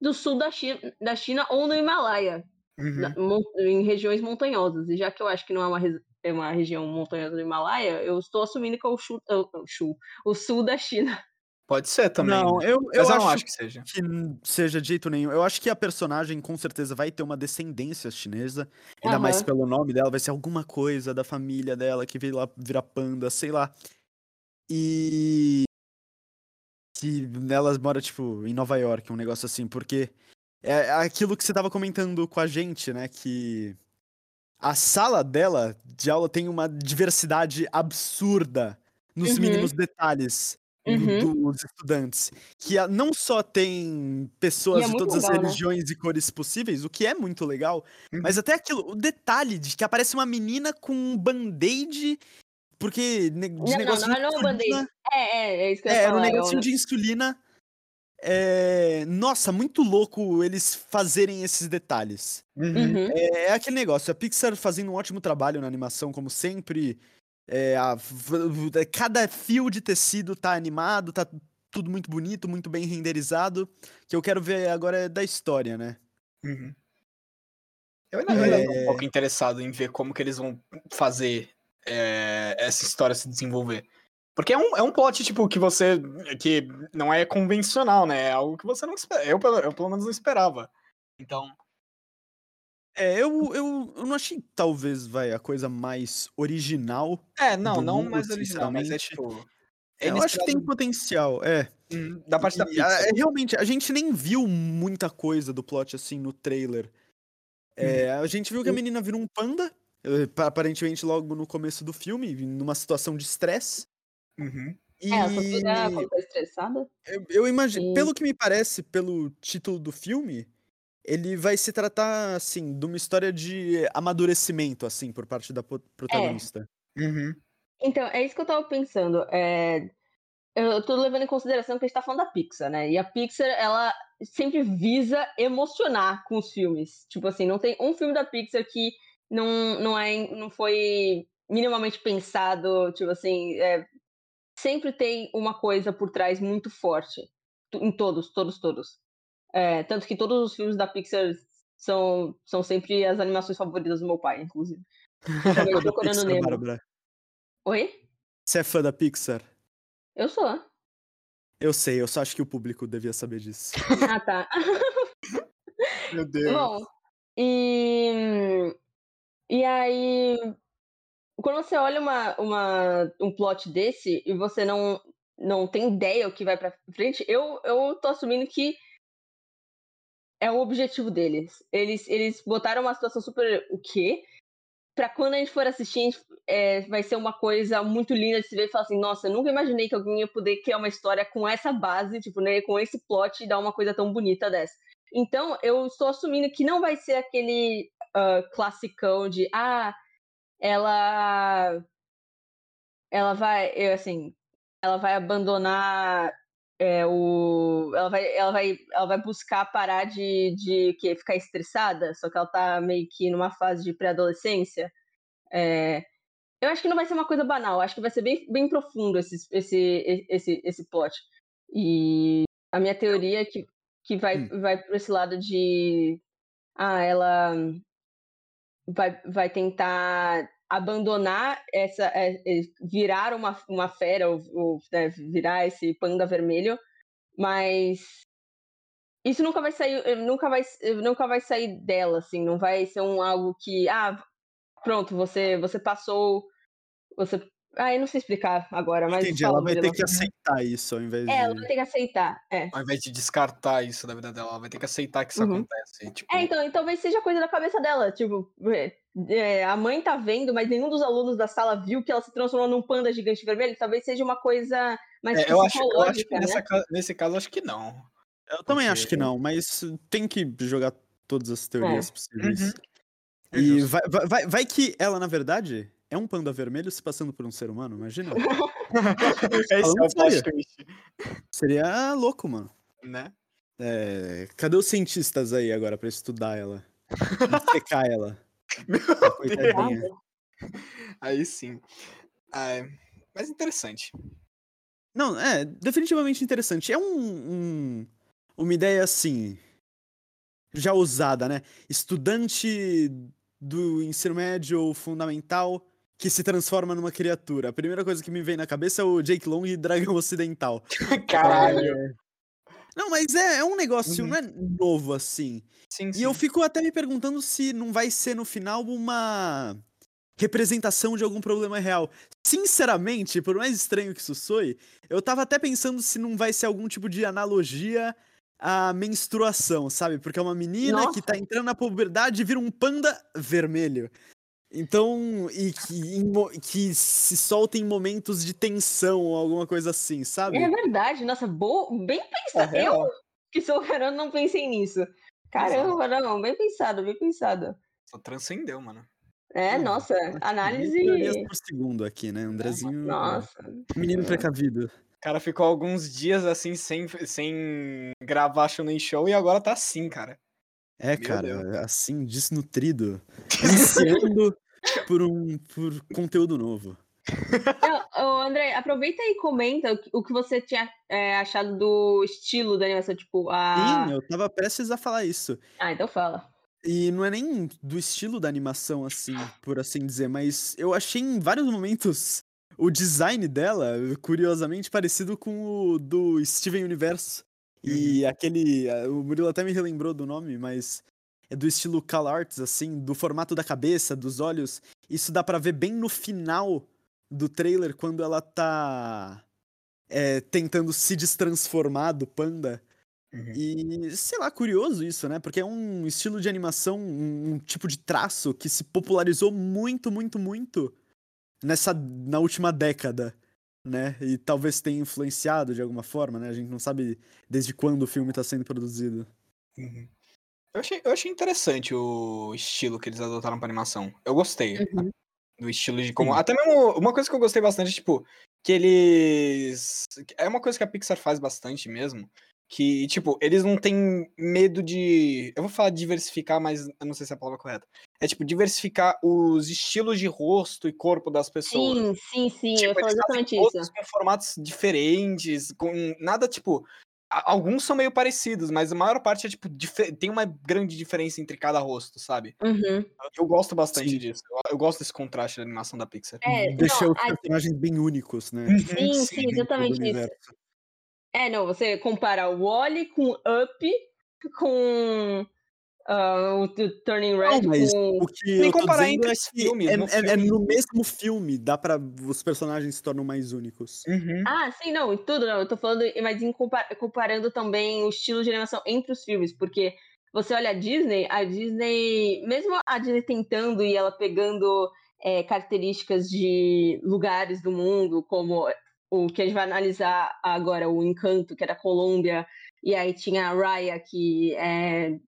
do sul da China, da China ou no Himalaia, Uhum. na- em regiões montanhosas. E já que eu acho que não é uma, é uma região montanhosa do Himalaia, eu estou assumindo que é o, chu- o- o o sul da China. Pode ser também. Não, né? eu, eu Mas eu acho não acho que seja. que seja de jeito nenhum. Eu acho que a personagem com certeza vai ter uma descendência chinesa. Ainda mais pelo nome dela, vai ser alguma coisa da família dela que veio lá virar panda, sei lá. E. Que ela mora, tipo, em Nova York, um negócio assim, porque é aquilo que você tava comentando com a gente, né? Que a sala dela de aula tem uma diversidade absurda nos Uhum. mínimos detalhes Uhum. dos estudantes. Que não só tem pessoas é de todas as legal, né? religiões e cores possíveis, o que é muito legal, Uhum. mas até aquilo, o detalhe de que aparece uma menina com um band-aid, porque de Não, não, negócio não, de não é um insulina- band-aid. É, é, é isso que eu É, ia era um falar. é negocinho de insulina. É, Nossa, muito louco eles fazerem esses detalhes. Uhum. É, é aquele negócio, a Pixar fazendo um ótimo trabalho na animação, como sempre. É, a v- cada fio de tecido tá animado, tá tudo muito bonito, muito bem renderizado. Que eu quero ver agora é da história, né? Uhum. Eu ainda, eu ainda tô É. um pouco interessado em ver como que eles vão fazer é, essa história se desenvolver. Porque é um, é um plot, tipo, que você. que não é convencional, né? É algo que você não espera. Eu, eu pelo menos não esperava. Então. É, eu, eu, eu não achei talvez, vai, a coisa mais original. É, não, não mundo, mais original, mas é tipo. É, eu acho que tem potencial, é. hum, Da parte da E, ah, Pixar. é, realmente, a gente nem viu muita coisa do plot assim no trailer. É, a gente viu que a menina vira um panda, eh, pa- aparentemente logo no começo do filme, numa situação de estresse. Uhum. E É, ela só vira quando tá estressada. eu, eu imagino, E- pelo que me parece, pelo título do filme, ele vai se tratar assim de uma história de amadurecimento assim por parte da protagonista. Uhum. Então, é isso que eu tava pensando. É... Eu tô levando em consideração que a gente tá falando da Pixar, né? E a Pixar, ela sempre visa emocionar com os filmes. Tipo assim, não tem um filme da Pixar que não, não, é, não foi minimamente pensado, tipo assim, é, sempre tem uma coisa por trás muito forte. Em todos, todos, todos. É, tanto que todos os filmes da Pixar são, são sempre as animações favoritas do meu pai, inclusive. Da Procurando Pixar, Nemo. Bárbara. Oi? Você é fã da Pixar? Eu sou. Eu sei, eu só acho que o público devia saber disso. Ah, tá. Meu Deus. Bom, e. E aí. Quando você olha uma, uma, um plot desse e você não, não tem ideia o que vai pra frente, eu, eu tô assumindo que é o objetivo deles. Eles, eles botaram uma situação super. O quê? Pra quando a gente for assistir, é, vai ser uma coisa muito linda de se ver e falar assim: nossa, eu nunca imaginei que alguém ia poder criar uma história com essa base, tipo, né, com esse plot e dar uma coisa tão bonita dessa. Então, eu estou assumindo que não vai ser aquele ah, classicão de ah, ela ela vai, eu, assim, ela vai abandonar é, o ela vai ela vai ela vai buscar parar de de que ficar estressada, só que ela tá meio que numa fase de pré-adolescência. É, eu acho que não vai ser uma coisa banal, acho que vai ser bem, bem profundo esse, esse, esse, esse plot. E a minha teoria é que, que vai, Hum. vai por esse lado de. Ah, ela vai, vai tentar abandonar essa. é, é, virar uma, uma fera, ou, ou, né, virar esse panda vermelho, mas. Isso nunca vai sair, eh, nunca vai, eh, nunca vai sair dela, assim, não vai ser um algo que, ah, pronto, você, você passou, você, ah, eu não sei explicar agora, mas Entendi, ela vai ter que aceitar isso ao invés É, ela de. vai ter que aceitar, é. Ao invés de descartar isso da vida dela, ela vai ter que aceitar que isso Uhum. acontece. Tipo, É, então, e talvez seja coisa da cabeça dela, tipo, é, é, a mãe tá vendo, mas nenhum dos alunos da sala viu que ela se transformou num panda gigante vermelho, talvez seja uma coisa mais é, eu, acho, eu acho que psicológica, nessa né? ca- nesse caso, acho que não. Eu também acho que Porque- não, mas tem que jogar todas as teorias possíveis. Uhum. É E justo. vai, vai, vai- vai que ela, na verdade, é um panda vermelho se passando por um ser humano, imagina. Esse é o falando plot twist, Seria louco, mano. né? É, cadê os cientistas aí agora pra estudar ela? Secar ela. Meu Coitadinha. Aí sim. Ai, mas interessante. Não, é definitivamente interessante. É um, um- uma ideia assim já usada, né? Estudante do ensino médio ou fundamental que se transforma numa criatura. A primeira coisa que me vem na cabeça é o Jake Long e Dragão Ocidental. Caralho. Não, mas é, é um negócio, Uhum. não é novo assim. Sim, sim. E eu fico até me perguntando se não vai ser no final uma representação de algum problema real. Sinceramente, por mais estranho que isso soe, eu tava até pensando se não vai ser algum tipo de analogia à menstruação, sabe? Porque é uma menina que Nossa. tá entrando na puberdade e vira um panda vermelho. Então, e que, que se solta em momentos de tensão ou alguma coisa assim, sabe? É verdade, nossa, bo... bem É pensado. eu, real. que sou garota, não pensei nisso. Caramba, não, bem pensado, bem pensado. Só transcendeu, mano. É, Hum, nossa, análise. Por segundo aqui, né? Andrezinho, Nossa. menino precavido. O cara ficou alguns dias assim sem, sem gravar Shonen Show e agora tá assim, cara. É, Meu cara, assim, desnutrido. Ansiando por um por conteúdo novo. Ô, André, aproveita e comenta o que- o que você tinha é, achado do estilo da animação, tipo, a... Sim, eu tava prestes a falar isso. Ah, então fala. E não é nem do estilo da animação, assim, por assim dizer, mas eu achei em vários momentos o design dela, curiosamente, parecido com o do Steven Universo. E aquele. ah, O Murilo até me relembrou do nome, mas é do estilo Cal Arts, assim, do formato da cabeça, dos olhos. Isso dá pra ver bem no final do trailer, quando ela tá. é, tentando se destransformar do panda. Uhum. E, sei lá, curioso isso, né? Porque é um estilo de animação, um, um tipo de traço que se popularizou muito, muito, muito nessa, na última década, né? E talvez tenha influenciado de alguma forma, né? A gente não sabe desde quando o filme tá sendo produzido. Uhum. Eu, achei, eu achei interessante o estilo que eles adotaram pra animação. Eu gostei Uhum. do estilo de como. Sim. Até mesmo. Uma coisa que eu gostei bastante, tipo, que eles. É uma coisa que a Pixar faz bastante mesmo. Que, tipo, eles não têm medo de. Eu vou falar diversificar, mas eu não sei se é a palavra correta. É, tipo, diversificar os estilos de rosto e corpo das pessoas. Sim, sim, sim, eu Tipo, eles fazem exatamente rostos isso. com formatos diferentes, com nada, tipo. Alguns são meio parecidos, mas a maior parte é, tipo, dife- tem uma grande diferença entre cada rosto, sabe? Uhum. Eu gosto bastante Sim. disso. Eu, eu gosto desse contraste da animação da Pixar. É, Deixa não, os a- personagens bem únicos, né? Uhum, sim, sim, do exatamente isso. É, não, você compara o Wally com Up, com ah, o Turning Red, Não, mas com... o que Nem eu tô comparar dizendo entre é os que filmes, é, no é- é filme- no mesmo filme, dá pra. Os personagens se tornam mais únicos. Uhum. Ah, sim, não, em tudo, não. Eu tô falando, mas em compa- comparando também o estilo de animação entre os filmes, porque você olha a Disney, a Disney, mesmo a Disney tentando e ela pegando é, características de lugares do mundo, como o que a gente vai analisar agora, o Encanto, que é da Colômbia, e aí tinha a Raya, que é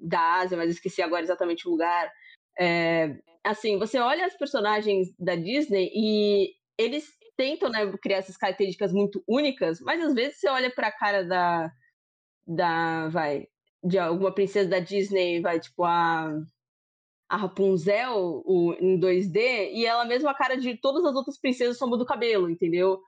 da Ásia, mas esqueci agora exatamente o lugar. É, assim, você olha os personagens da Disney e eles tentam né, criar essas características muito únicas, mas às vezes você olha pra cara da, da vai, de alguma princesa da Disney, vai, tipo a, a Rapunzel o, em 2D, e ela mesma a cara de todas as outras princesas sombra do cabelo, entendeu?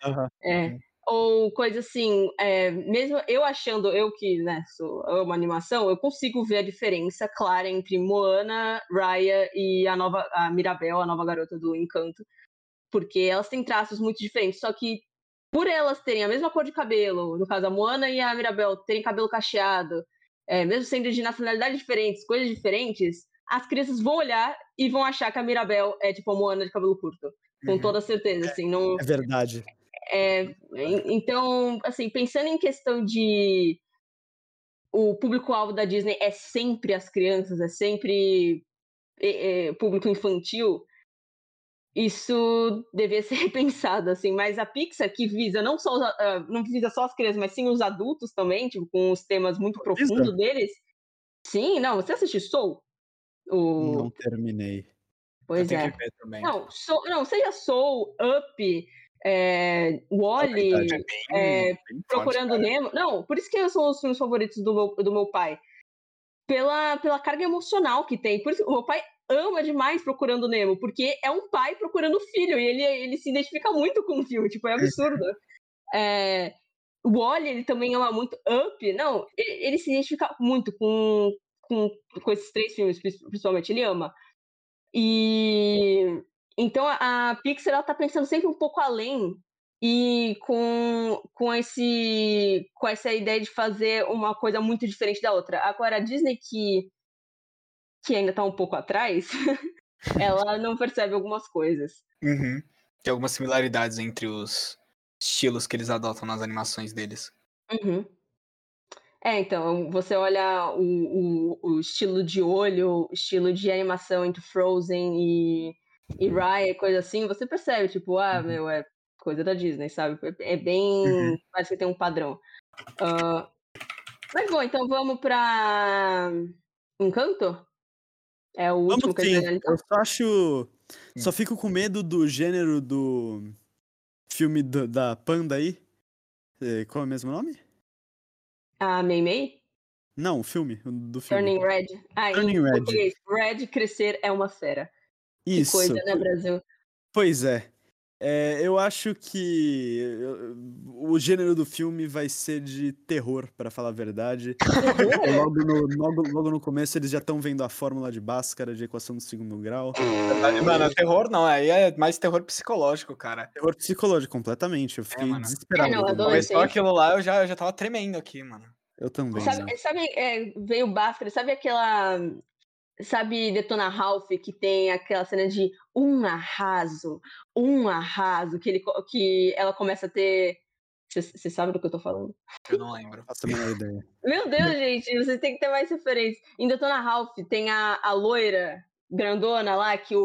É, ou coisa assim, é, mesmo eu achando, eu que né, sou, amo animação, eu consigo ver a diferença clara entre Moana, Raya e a nova a Mirabel, a nova garota do Encanto, porque elas têm traços muito diferentes, só que por elas terem a mesma cor de cabelo, no caso a Moana e a Mirabel terem cabelo cacheado, é, mesmo sendo de nacionalidades diferentes, coisas diferentes, as crianças vão olhar e vão achar que a Mirabel é tipo a Moana de cabelo curto, com Uhum. toda certeza, assim, não É verdade. é, en- então, assim, pensando em questão de o público-alvo da Disney é sempre as crianças, é sempre é, público infantil, isso devia ser repensado, assim, mas a Pixar que visa não só ah, não visa só as crianças, mas sim os adultos também, tipo, com os temas muito profundos deles. Sim, não, você assistiu Soul? O... Não terminei. Pois é. Não, Soul, não, seja Soul, Up, é, Na Wally, é bem- é, bem forte, Procurando cara. Nemo. Não, por isso que são os filmes favoritos do meu, do meu pai. Pela, pela carga emocional que tem. Por isso, o meu pai ama demais Procurando Nemo, porque é um pai procurando filho, e ele, ele se identifica muito com o filme, tipo, é absurdo. É, o Wally, ele também ama muito Up. Não, ele, ele se identifica muito com, com, com esses três filmes, principalmente, ele ama. E então a Pixar ela tá pensando sempre um pouco além e com, com, esse, com essa ideia de fazer uma coisa muito diferente da outra. Agora, a Disney, que, que ainda tá um pouco atrás, ela não percebe algumas coisas. Uhum. Tem algumas similaridades entre os estilos que eles adotam nas animações deles. Uhum. É, então, você olha o, o, o estilo de olho, o estilo de animação entre Frozen e, e Raya, coisa assim, você percebe, tipo, ah, Uhum. meu, é coisa da Disney, sabe? É é bem. Uhum. Parece que tem um padrão. Ah, mas bom, então vamos pra Encanto? É o último Vamos que a gente? Eu só acho. Hum. Só fico com medo do gênero do filme do- da Panda aí. Eh, Qual é o mesmo nome? A Mei Mei? Não, o filme. Do filme. Turning Red. Ah, Turning Red. Red crescer é uma fera. Isso. Que coisa, né, Brasil? Pois é. É, eu acho que o gênero do filme vai ser de terror, pra falar a verdade. Logo no, logo, logo no começo eles já estão vendo a fórmula de Bhaskara de equação do segundo grau. Mano, terror não, aí é mais terror psicológico, cara. Terror psicológico, completamente. Eu fiquei mano. desesperado. É, não. Começou aquilo lá, eu já, eu já tava tremendo aqui, mano. Eu também. Sabe, né? sabe é, veio o Bhaskara, sabe aquela. Sabe Detona Ralph que tem aquela cena de um arraso, um arraso, que, ele, que ela começa a ter. Você sabe do que eu tô falando? Eu não lembro. Não faço a menor ideia. Meu Deus, gente, vocês têm que ter mais referência. Em Detona Ralph tem a, a loira grandona lá que o,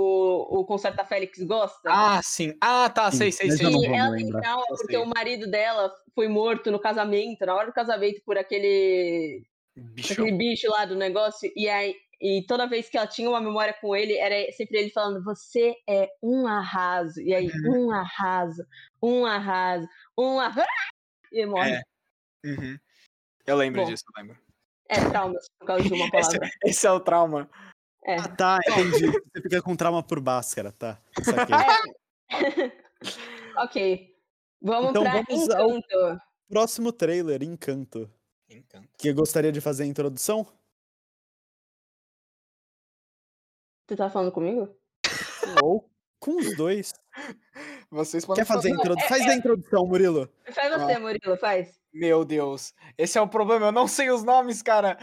o Concerta Félix gosta. Ah, sim. Ah, tá, Sim, sei, sei, mas sei. não E ela tem trauma Eu porque sei. o marido dela foi morto no casamento, na hora do casamento, por aquele Bicho. aquele bicho lá do negócio, e aí e toda vez que ela tinha uma memória com ele, era sempre ele falando: Você é um arraso. E aí, Uhum. um arraso, um arraso, um arraso. E morre. É. Uhum. Eu lembro Bom. disso, eu lembro. É, traumas, por causa de uma Esse, palavra. esse é o trauma. É. Ah, tá, entendi. Você fica com trauma por Bhaskara, tá. Saquei. ok. Vamos Então pra vamos ao- Encanto. Próximo trailer, Encanto. Encanto. Que gostaria de fazer a introdução? Você tá falando comigo? Ou com os dois. Vocês podem Quer fazer a introdução? Faz a introdução, Murilo. Faz você, Murilo, faz. Meu Deus. Esse é o problema, eu não sei os nomes, cara.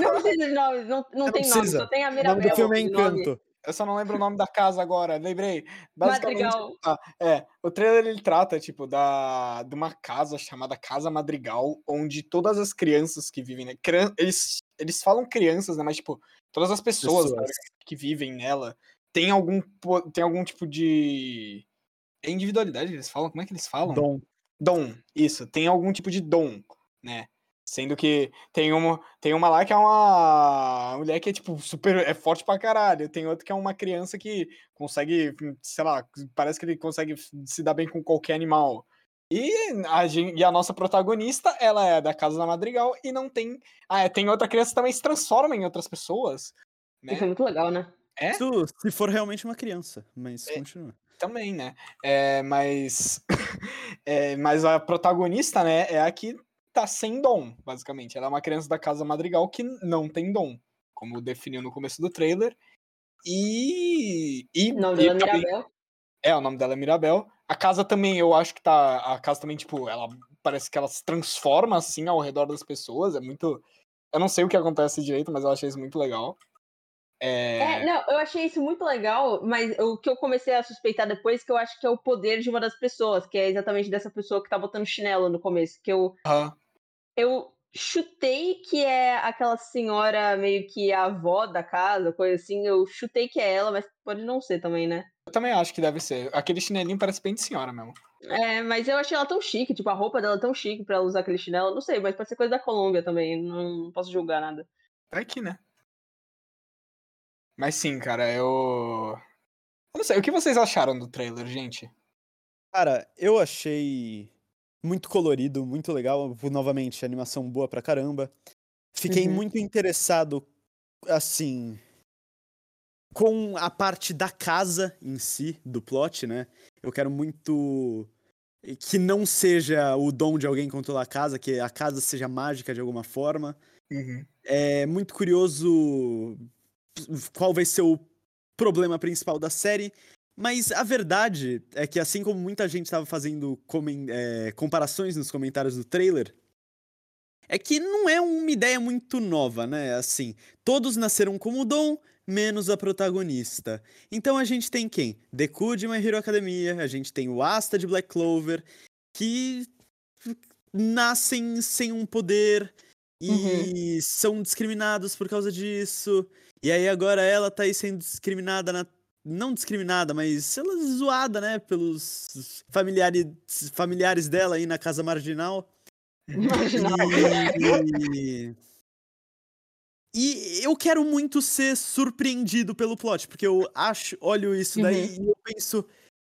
Não precisa de nome, não, não Não tem nome, precisa. só tem a O nome Mirabel. do filme é de nome. Encanto. Eu só não lembro o nome da casa agora, lembrei. Basicamente, Madrigal. tá, é, o trailer ele trata, tipo, da, de uma casa chamada Casa Madrigal, onde todas as crianças que vivem, né, eles, eles falam crianças, né, mas, tipo, todas as pessoas, Pessoas. né, que vivem nela tem algum, tem algum tipo de é individualidade, eles falam, como é que eles falam? Dom. Dom, isso, tem algum tipo de dom, né? Sendo que tem uma, tem uma lá que é uma mulher que é, tipo, super, é forte pra caralho. Tem outra que é uma criança que consegue, sei lá, parece que ele consegue se dar bem com qualquer animal. E a, gen- e a nossa protagonista, ela é da Casa da Madrigal e não tem... Ah, é, tem outra criança que também se transforma em outras pessoas, né? Isso é muito legal, né? É? Isso se for realmente uma criança, mas É. continua. Também, né? É, mas, é, mas a protagonista, né, é a que tá sem dom, basicamente. Ela é uma criança da Casa Madrigal que não tem dom, como definiu no começo do trailer. E. e, O nome e dela é também- Mirabel. é, o nome dela é Mirabel. A casa também, eu acho que tá. A casa também, tipo, ela parece que ela se transforma assim ao redor das pessoas. É muito. Eu não sei o que acontece direito, mas eu achei isso muito legal. É. É, não, eu achei isso muito legal, mas o que eu comecei a suspeitar depois que eu acho que é o poder de uma das pessoas, que é exatamente dessa pessoa que tá botando chinelo no começo, que eu aham. eu chutei que é aquela senhora meio que a avó da casa, coisa assim, eu chutei que é ela, mas pode não ser também, né? Eu também acho que deve ser. Aquele chinelinho parece bem de senhora mesmo. É, mas eu achei ela tão chique, tipo, a roupa dela é tão chique pra ela usar aquele chinelo, não sei, mas pode ser coisa da Colômbia também, não, posso julgar nada. Vai que, né? Mas sim, cara, eu. Eu não sei, o que vocês acharam do trailer, gente? Cara, eu achei muito colorido, muito legal. Novamente, animação boa pra caramba. Fiquei Uhum. muito interessado, assim, com a parte da casa em si, do plot, né? Eu quero muito que não seja o dom de alguém controlar a casa, que a casa seja mágica de alguma forma. Uhum. É muito curioso qual vai ser o problema principal da série. Mas a verdade é que, assim como muita gente estava fazendo é, comparações nos comentários do trailer, é que não é uma ideia muito nova, né? Assim, todos nasceram como dom, menos a protagonista. Então a gente tem quem? Deku de My Hero Academia, a gente tem o Asta de Black Clover, que nascem sem um poder e são discriminados por causa disso. E aí agora ela tá aí sendo discriminada na não discriminada, mas ela é zoada, né, pelos familiares familiares dela aí na casa marginal. Marginal. E... e eu quero muito ser surpreendido pelo plot, porque eu acho, olho isso daí e eu penso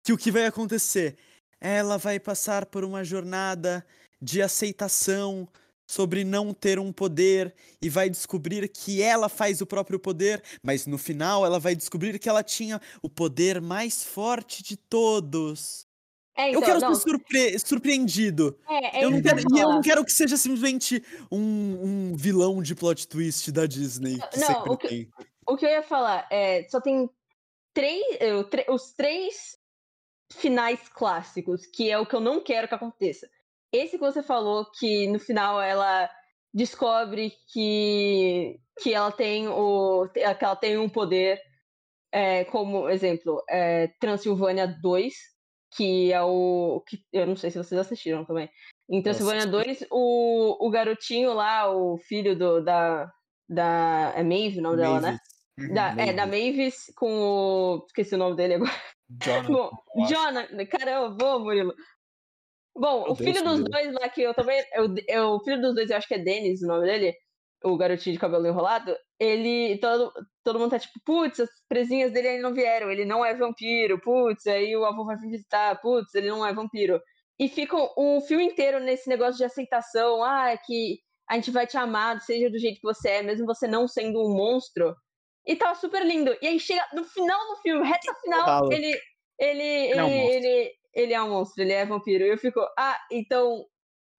que o que vai acontecer? Ela vai passar por uma jornada de aceitação sobre não ter um poder e vai descobrir que ela faz o próprio poder, mas no final ela vai descobrir que ela tinha o poder mais forte de todos. É, eu então, quero não, ser surpre- surpreendido. é, é eu, não eu quero, e eu não quero que seja simplesmente um, um vilão de plot twist da Disney. Que Não, o que- tem. O que eu ia falar é, só tem três, eu, os três finais clássicos, que é o que eu não quero que aconteça. Esse que você falou, que no final ela descobre que, que ela tem o que ela tem um poder, é, como exemplo, é, Transilvânia 2, que é o que eu não sei se vocês assistiram também. Em Transilvânia 2, o, o garotinho lá, o filho do, da da é Maeve o nome dela, né? Mavis. Da, é, da Mavis com o. Esqueci o nome dele agora. Jonathan. Bom. Jonathan. Caramba, boa, Murilo. Bom, Meu o filho Deus, dos Murilo. dois lá, que eu também. Eu, eu, o filho dos dois, eu acho que é Dennis o nome dele. O garotinho de cabelo enrolado. Ele. Todo, todo mundo tá tipo, putz, as presinhas dele ainda não vieram. Ele não é vampiro. Putz, aí o avô vai visitar. Putz, ele não é vampiro. E ficam o filme inteiro nesse negócio de aceitação. Ah, é que a gente vai te amar, seja do jeito que você é, mesmo você não sendo um monstro. E tava super lindo. E aí chega no final do filme, reta final, ele. Ele, ele, é um ele, ele é um monstro, ele é vampiro. E eu fico, ah, então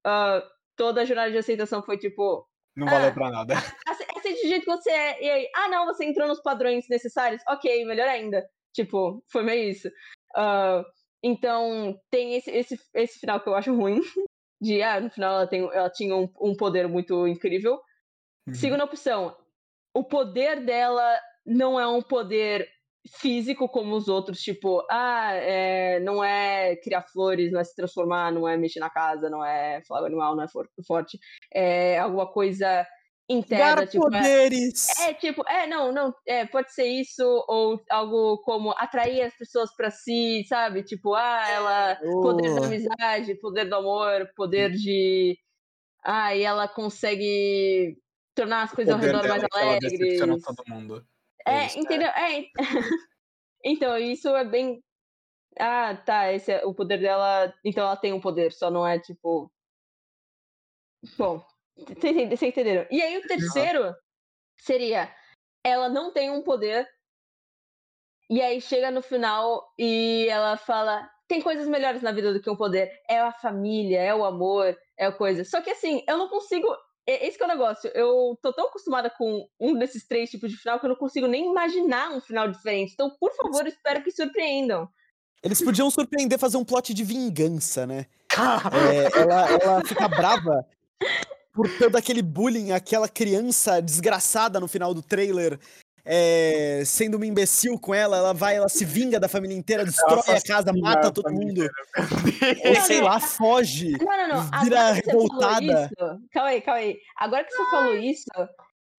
ah, toda a jornada de aceitação foi tipo, Não Ah. valeu pra nada. ace- aceite do jeito que você é. E aí, ah, não, você entrou nos padrões necessários? Ok, melhor ainda. Tipo, foi meio isso. Ah, então, tem esse, esse, esse final que eu acho ruim. De, ah, no final ela, tem, ela tinha um, um poder muito incrível. Uhum. Segunda opção, o poder dela não é um poder físico como os outros, tipo, ah, é, não é criar flores, não é se transformar, não é mexer na casa, não é falar com animal, não é for- forte, é alguma coisa interna, Dar tipo, é, poderes! é, tipo, é, não, não, é, pode ser isso, ou algo como atrair as pessoas pra si, sabe? Tipo, ah, ela. Poder da Oh. amizade, poder do amor, poder de. Ah, e ela consegue tornar as coisas ao redor mais é ela alegres. decepciona todo mundo. É, isso, entendeu? É. ent- então, isso é bem. Ah, tá, esse é o poder dela. Então ela tem um poder, só não é tipo. Bom, vocês entenderam? E aí o terceiro seria: ela não tem um poder, e aí chega no final e ela fala: tem coisas melhores na vida do que um poder. É a família, é o amor, é a coisa. Só que assim, eu não consigo. É- Esse que é o negócio. Eu tô tão acostumada com um desses três tipos de final que eu não consigo nem imaginar um final diferente. Então, por favor, espero que surpreendam. Eles podiam surpreender fazer um plot de vingança, né? É, ela, ela fica brava por todo aquele bullying, aquela criança desgraçada no final do trailer. É, sendo uma imbecil com ela, ela vai, ela se vinga da família inteira, destrói a casa, mata todo mundo. Ou sei lá, foge. Não, não, não. Vira Agora que você falou revoltada. isso. Calma aí, calma aí. Agora que você falou isso,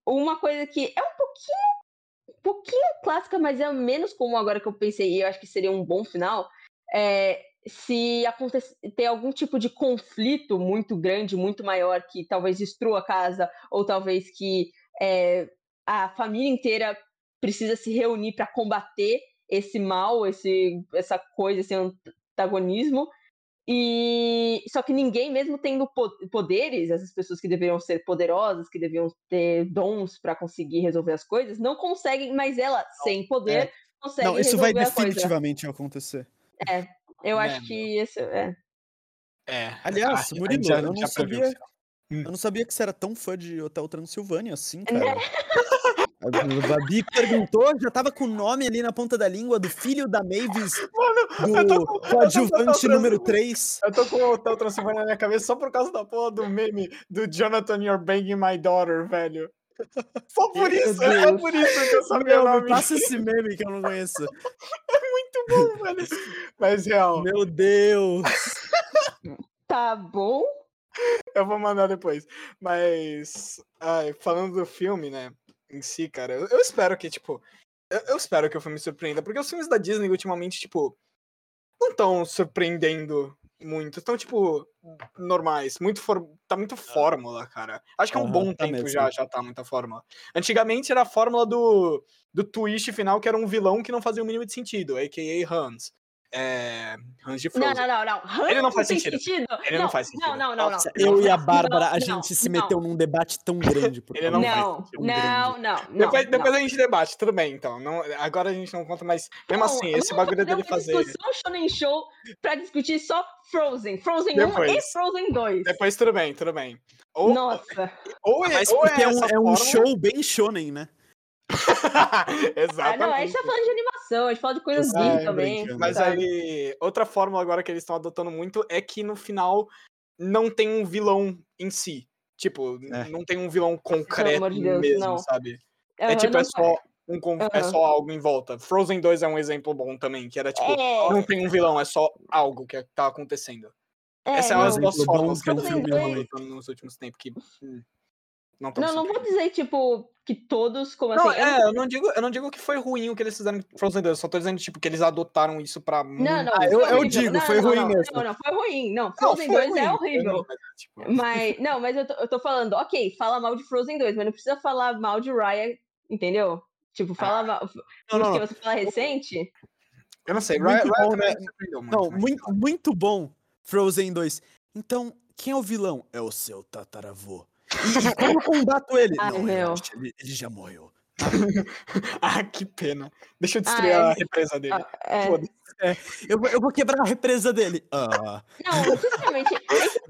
uma coisa que é um pouquinho, um pouquinho clássica, mas é menos comum agora que eu pensei, e eu acho que seria um bom final, é se acontecer, ter algum tipo de conflito muito grande, muito maior, que talvez destrua a casa, ou talvez que é, a família inteira precisa se reunir para combater esse mal, esse, essa coisa, esse antagonismo. E só que ninguém, mesmo tendo po- poderes, essas pessoas que deveriam ser poderosas, que deviam ter dons para conseguir resolver as coisas, não conseguem, mas ela, sem poder, consegue Não, isso vai resolver a coisa. definitivamente acontecer. Eu É, acho que esse é. É. Aliás, a- a Murilo, já- eu não sabia- final. Eu não sabia que você era tão fã de Hotel Transilvânia assim, Né? cara. A Babi perguntou, já tava com o nome ali na ponta da língua do filho da Mavis, tô do com- eu tô com coadjuvante Hotel número Transilvânia. 3. Eu tô com o Hotel Transilvânia na minha cabeça só por causa da porra do meme do Jonathan You're Banging My Daughter, velho. Só por isso, é só por isso que eu sabia Meu, o me nome. passa esse meme que eu não conheço. Muito bom, velho. Mas real, Meu Deus. Tá bom? eu vou mandar depois. Mas, ai, falando do filme, né, em si, cara, eu, eu espero que, tipo, eu, eu espero que o filme surpreenda, porque os filmes da Disney ultimamente, tipo, não estão surpreendendo muito, estão, tipo, normais, muito for... tá muito fórmula, cara. Acho que há um Aham, bom tá tempo mesmo. já, já tá muita fórmula. Antigamente era a fórmula do, do twist final, que era um vilão que não fazia o mínimo de sentido, a.k.a. Hans. É, Hans de Não, Frozen. não, não, não. Hans Ele não faz tem sentido. Ele não faz sentido. Não, não, não, não. Nossa, não. eu e a Bárbara, a Não, gente se não. meteu num debate tão grande. Por Ele não Não, não, não, não. Depois, depois não. a gente debate, tudo bem, então. Não, agora a gente não conta, mas mesmo Não, assim, esse bagulho dele fazer. discussão Shonen Show pra discutir só Frozen. Frozen 1 e Depois. Frozen 2. Depois tudo bem, tudo bem. Ou, Nossa. ou é, Mas ou porque é, um, é um show bem shonen, né? Ah, Exatamente. não, a gente tá falando de animação, a gente fala de coisas É, geek também. brincando. Mas sabe? aí, outra fórmula agora que eles estão adotando muito é que no final não tem um vilão em si. Tipo, É. não tem um vilão concreto amor de Deus, mesmo, não. sabe? É Aham, tipo, não é só, um, con- é só algo em volta. Frozen 2 é um exemplo bom também, que era tipo, É, não tem um vilão, é só algo que tá acontecendo. é, Essa é uma das bom fórmulas que é dois- adotando nos últimos tempos, que hum, não Não, não vou dizer, tipo, que todos, como Não, assim. eu é, eu não, digo, eu não digo que foi ruim o que eles fizeram em Frozen 2, eu só tô dizendo, tipo, que eles adotaram isso pra Não, não, Ah, eu- eu digo, Não, foi não, ruim não, mesmo. Não, não, foi ruim. Não, Não, Frozen foi 2 ruim, é horrível. mas, tipo, Mas, não, mas eu tô, eu tô falando, ok, fala mal de Frozen 2, mas não precisa falar mal de Raya, entendeu? Tipo, fala mal. Ah, Não, não, porque não. você fala recente. Eu não sei, Muito Ryan, Ryan bom, também né? muito. Não, muito, muito bom Frozen 2. Então, quem é o vilão? É o seu tataravô. E, como eu combato ele? Ai, não, relaxa, ele, ele já morreu. ah, que pena. Deixa eu destruir Ah, é. a represa dele. Ah, é, Foda-se. Eu, vou- eu vou quebrar a represa dele. Ah, não, sinceramente. esse-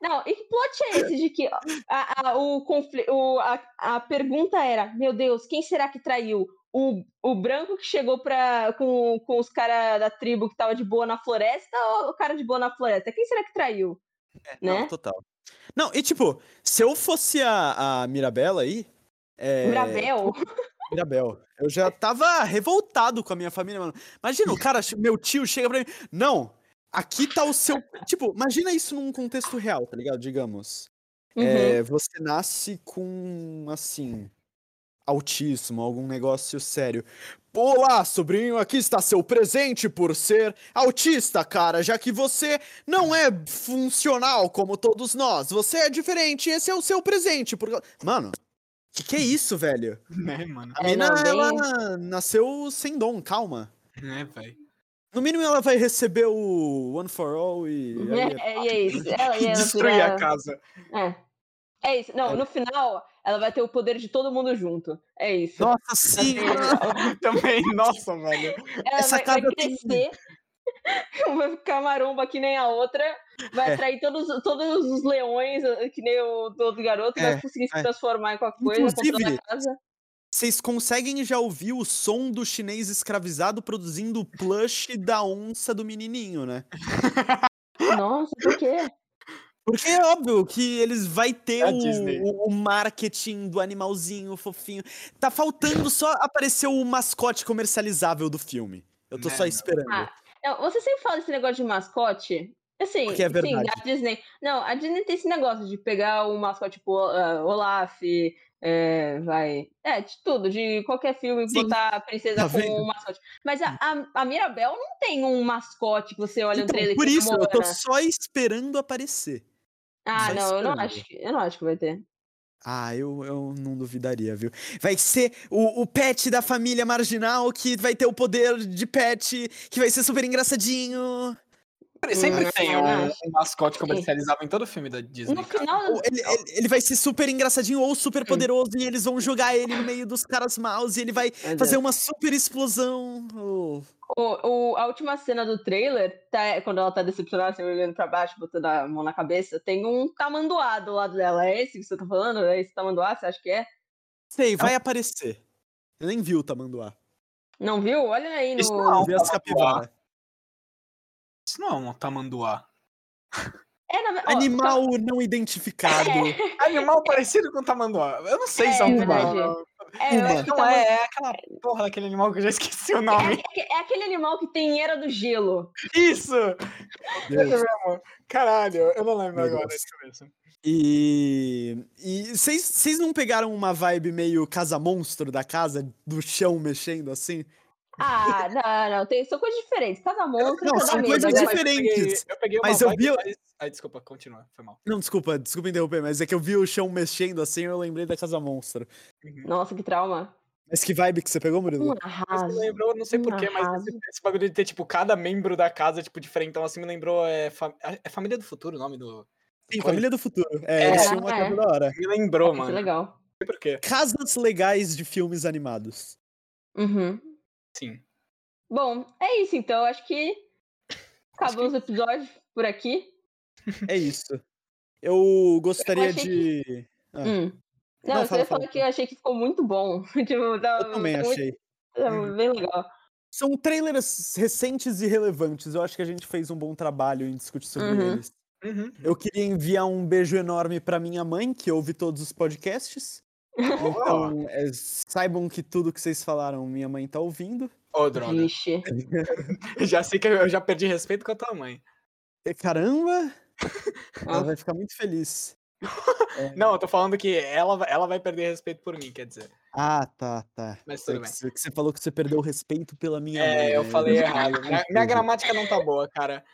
não, e que plot é esse de que a, a, o confli, o, a, a pergunta era: Meu Deus, quem será que traiu? O, o branco que chegou pra, com, com os caras da tribo que tava de boa na floresta ou o cara de boa na floresta? Quem será que traiu? não, Né? total. Não, e tipo, se eu fosse a, a Mirabela aí. É, Mirabel? Mirabel. Eu já tava revoltado com a minha família, mano. Imagina, o cara, meu tio chega pra mim. Não, aqui tá o seu. Tipo, imagina isso num contexto real, tá ligado? Digamos. Uhum. É, você nasce com, assim, autismo, algum negócio sério. Olá, sobrinho, aqui está seu presente por ser autista, cara, já que você não é funcional como todos nós. Você é diferente, esse é o seu presente. Por... Mano, que que é isso, velho? Né, mano? A É, mina, bem- ela nasceu sem dom, calma. Né, velho. No mínimo, ela vai receber o One for All e... aí é- É, e é isso. Ela, e ela Destruir a casa. É. É isso. Não, É. no final, ela vai ter o poder de todo mundo junto. É isso. Nossa, sim! Ela Também, nossa, velho. Essa vai, vai crescer, vai ficar maromba que nem a outra, vai É. atrair todos, todos os leões, eh, que nem o do outro garoto, É, vai conseguir se é. transformar em qualquer coisa, Inclusive, casa. Vocês conseguem já ouvir o som do chinês escravizado produzindo o plush da onça do menininho, né? Nossa, por quê? Porque é óbvio que eles vai ter É a o, o- marketing do animalzinho fofinho. Tá faltando só aparecer o mascote comercializável do filme. Eu tô Né, só esperando. Ah, Não, você sempre fala desse negócio de mascote. Assim, Porque é sim, verdade. a Disney. Não, a Disney tem esse negócio de pegar o mascote tipo ah, Olaf, é, vai. É, de tudo, de qualquer filme, Sim. botar a princesa Tá como vendo? um mascote. Mas a, a, a Mirabel não tem um mascote que você olha no então, trailer por isso, eu tô só esperando aparecer. Ah, não, eu não acho, que- eu não acho que vai ter. Ah, eu, eu não duvidaria, viu? Vai ser o, o pet da família marginal que vai ter o poder de pet, que vai ser super engraçadinho. Sempre Hum, tem um, um mascote Sim. comercializável em todo filme da Disney. No final, Ele, ele- ele vai ser super engraçadinho ou Hum. super poderoso e eles vão jogar ele no meio dos caras maus e ele vai Meu fazer Deus. uma super explosão. Oh. O, o- a última cena do trailer, tá, quando ela tá decepcionada, assim, olhando pra baixo, botando a mão na cabeça, tem um tamanduá do lado dela. É esse que você tá falando? É esse tamanduá? Você acha que é? Sei, vai aparecer. Eu nem vi o tamanduá. Não viu? Olha aí no. Isso não é Eu um vi as. Isso não é um tamanduá. É, na... Animal não identificado. Animal parecido com tamanduá. Eu não sei se é É, um tamanduá. É, eu acho que Não é, é aquela porra daquele animal que eu já esqueci o nome. é, é aquele animal que tem em Era do Gelo. Isso! Deus. Esse mesmo. Caralho, eu não lembro Meu agora de cabeça. E. E vocês não pegaram uma vibe meio casa-monstro da casa, do chão mexendo assim? Ah, não, não. Tem, são coisas diferentes. Cada monstro, Não, cada são medo, coisas né? Mas eu diferentes. peguei- Eu peguei uma Mas eu vi- mas- Ai, desculpa, continua, foi mal. Não, desculpa, desculpa interromper, mas é que eu vi o chão mexendo assim eu lembrei da casa monstro. Nossa, que trauma. Mas que vibe que você pegou, Murilo? Um arraso. lembrou, não sei um porquê, mas esse, esse bagulho de ter, tipo, cada membro da casa, tipo, diferentão, assim, me lembrou. É, fa- é Família do Futuro o nome do. Sim, Coisa. Família do Futuro. É, É. eles tinham uma Ah, casa é. da hora. Me lembrou, Que mano. Não legal. sei porquê. Casas legais de filmes animados. Uhum. Sim. Bom, é isso então. Acho que acabou os episódios por aqui. É isso. Eu gostaria achei de. Ah, Hum. Não, Não, eu fala, fala, falar que eu achei que ficou muito bom. tipo, tá, eu também tá muito- achei. bem legal. São trailers recentes e relevantes. Eu acho que a gente fez um bom trabalho em discutir sobre Uhum. eles. Uhum. Eu queria enviar um beijo enorme pra minha mãe, que ouve todos os podcasts. Então, é, saibam que tudo que vocês falaram, minha mãe tá ouvindo. Ô, droga. Vixe. Já sei que eu já perdi respeito com a tua mãe. E, Caramba! Ela vai ficar muito feliz. Não, eu tô falando que ela, vai- ela vai perder respeito por mim, quer dizer. Ah, tá, tá. Mas É tudo que bem. você- que você falou que você perdeu o respeito pela minha mãe. É, eu né? falei errado. Minha, minha gramática não tá boa, cara.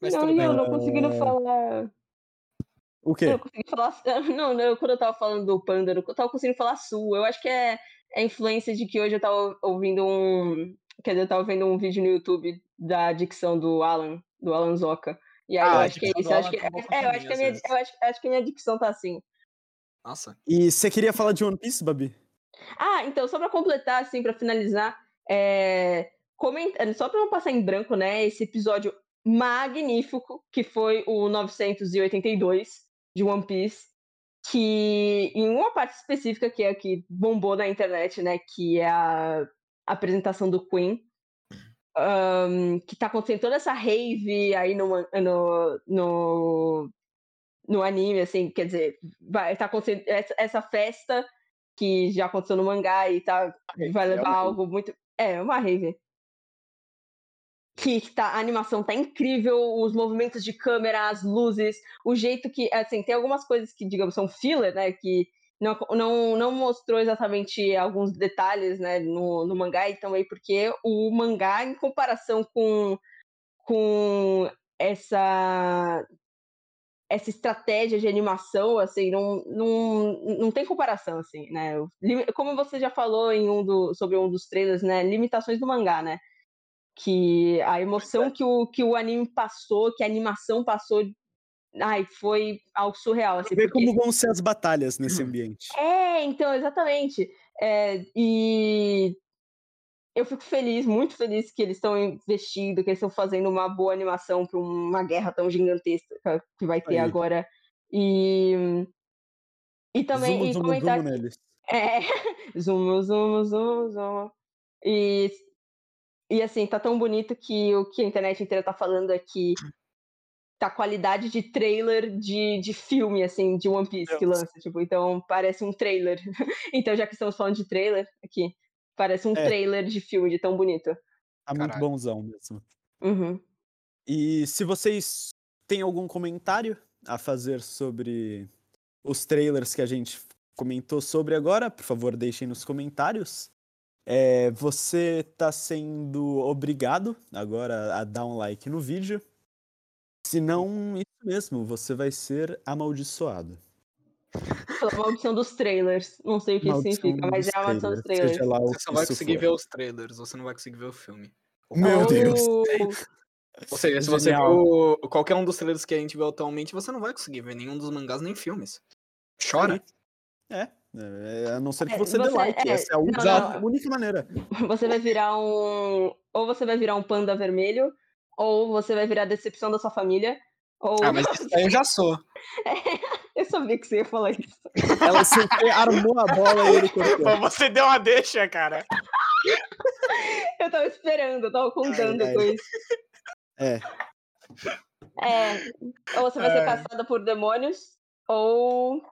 Mas não, tudo bem. eu não conseguindo É. falar. O quê? Eu não consegui falar. Não, não, quando eu tava falando do panda, eu tava conseguindo falar sul. Eu acho que é é a influência de que hoje eu tava ouvindo um. Quer dizer, eu tava vendo um vídeo no YouTube da dicção do Alan, do Alan Zoca. E aí Ah, eu acho que é isso. acho que, boa é, pra eu acho que a minha, eu acho, acho que a minha dicção tá assim. Nossa. E você queria falar de One Piece, Babi? Ah, então, só pra completar, assim, pra finalizar, é... comenta- só pra não passar em branco, né, esse episódio magnífico, que foi o 982 de One Piece, que em uma parte específica, que é a que bombou na internet, né, que é a apresentação do Queen, ahn, que tá acontecendo toda essa rave aí no, no, no, no anime, assim, quer dizer, vai, tá acontecendo essa, essa festa que já aconteceu no mangá e tá, vai é levar uma algo muito. É, uma rave. Que tá, a animação tá incrível, os movimentos de câmera, as luzes, o jeito que. Assim, tem algumas coisas que, digamos, são filler, né? Que não, não, não mostrou exatamente alguns detalhes né, no, no mangá, e também porque o mangá, em comparação com, com essa essa estratégia de animação, assim, não, não, não tem comparação, assim, né? Como você já falou em um do, sobre um dos trailers, né? Limitações do mangá, né? Que a emoção que o, que o anime passou, que a animação passou, ai, foi algo surreal, assim. Ver porque- como vão ser as batalhas nesse ambiente. é, então, exatamente. É, e eu fico feliz, muito feliz que eles estão investindo, que eles estão fazendo uma boa animação para uma guerra tão gigantesca que vai ter Aí. agora. E, e também Zumo, e zumo, comentar zumo neles. é, zoom, zoom, zoom, zoom. E, e assim, tá tão bonito que o que a internet inteira tá falando é que tá qualidade de trailer de, de filme, assim, de One Piece que lança. Tipo, então parece um trailer. então, já que estamos falando de trailer aqui, parece um É. trailer de filme, de tão bonito. Tá muito Caralho. bonzão mesmo. Uhum. E se vocês têm algum comentário a fazer sobre os trailers que a gente comentou sobre agora, por favor, deixem nos comentários. É, você tá sendo obrigado agora a dar um like no vídeo. Se não, isso mesmo, você vai ser amaldiçoado. Pela maldição dos trailers. Não sei o que isso Maldição significa, mas é a maldição dos trailers, lá o Você só vai conseguir for. ver os trailers, você não vai conseguir ver o filme. Meu Deus! Oh, Ou seja, se você viu qualquer um dos trailers que a gente viu atualmente, você não vai conseguir ver nenhum dos mangás nem filmes. Chora. É, é, a não ser que É, você, dê você- like. é, Essa é a não, única, não. única maneira. Você vai virar um. Ou você vai virar um panda vermelho, ou você vai virar a decepção da sua família. Ou. Ah, mas isso aí eu já sou. Eu sabia que você ia falar isso. Ela você armou a bola e ele cortou. Você deu uma deixa, cara. Eu tava esperando, eu tava contando ai. com isso. É. É. Ou você vai ser caçada por demônios, ou.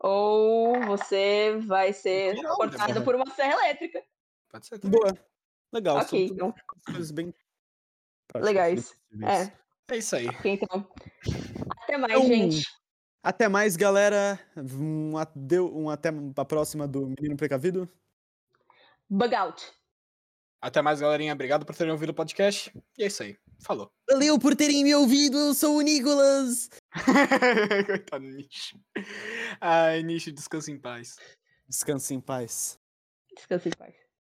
Ou você vai ser cortado demônio. por uma serra elétrica. Pode ser também. Boa. Legal. Ok, então. coisas bem Legais. É, É isso aí. ok, então. Até mais, Então, gente. Até mais, galera. Um, adeu, um até a próxima do Menino Precavido. Bug out. Até mais, galerinha. Obrigado por terem ouvido o podcast. E é isso aí. Falou. Valeu por terem me ouvido. Eu sou o Nicolas. Coitado do Nish. Ai, Nish, descansa em paz. Descanse em paz. Descanse em paz.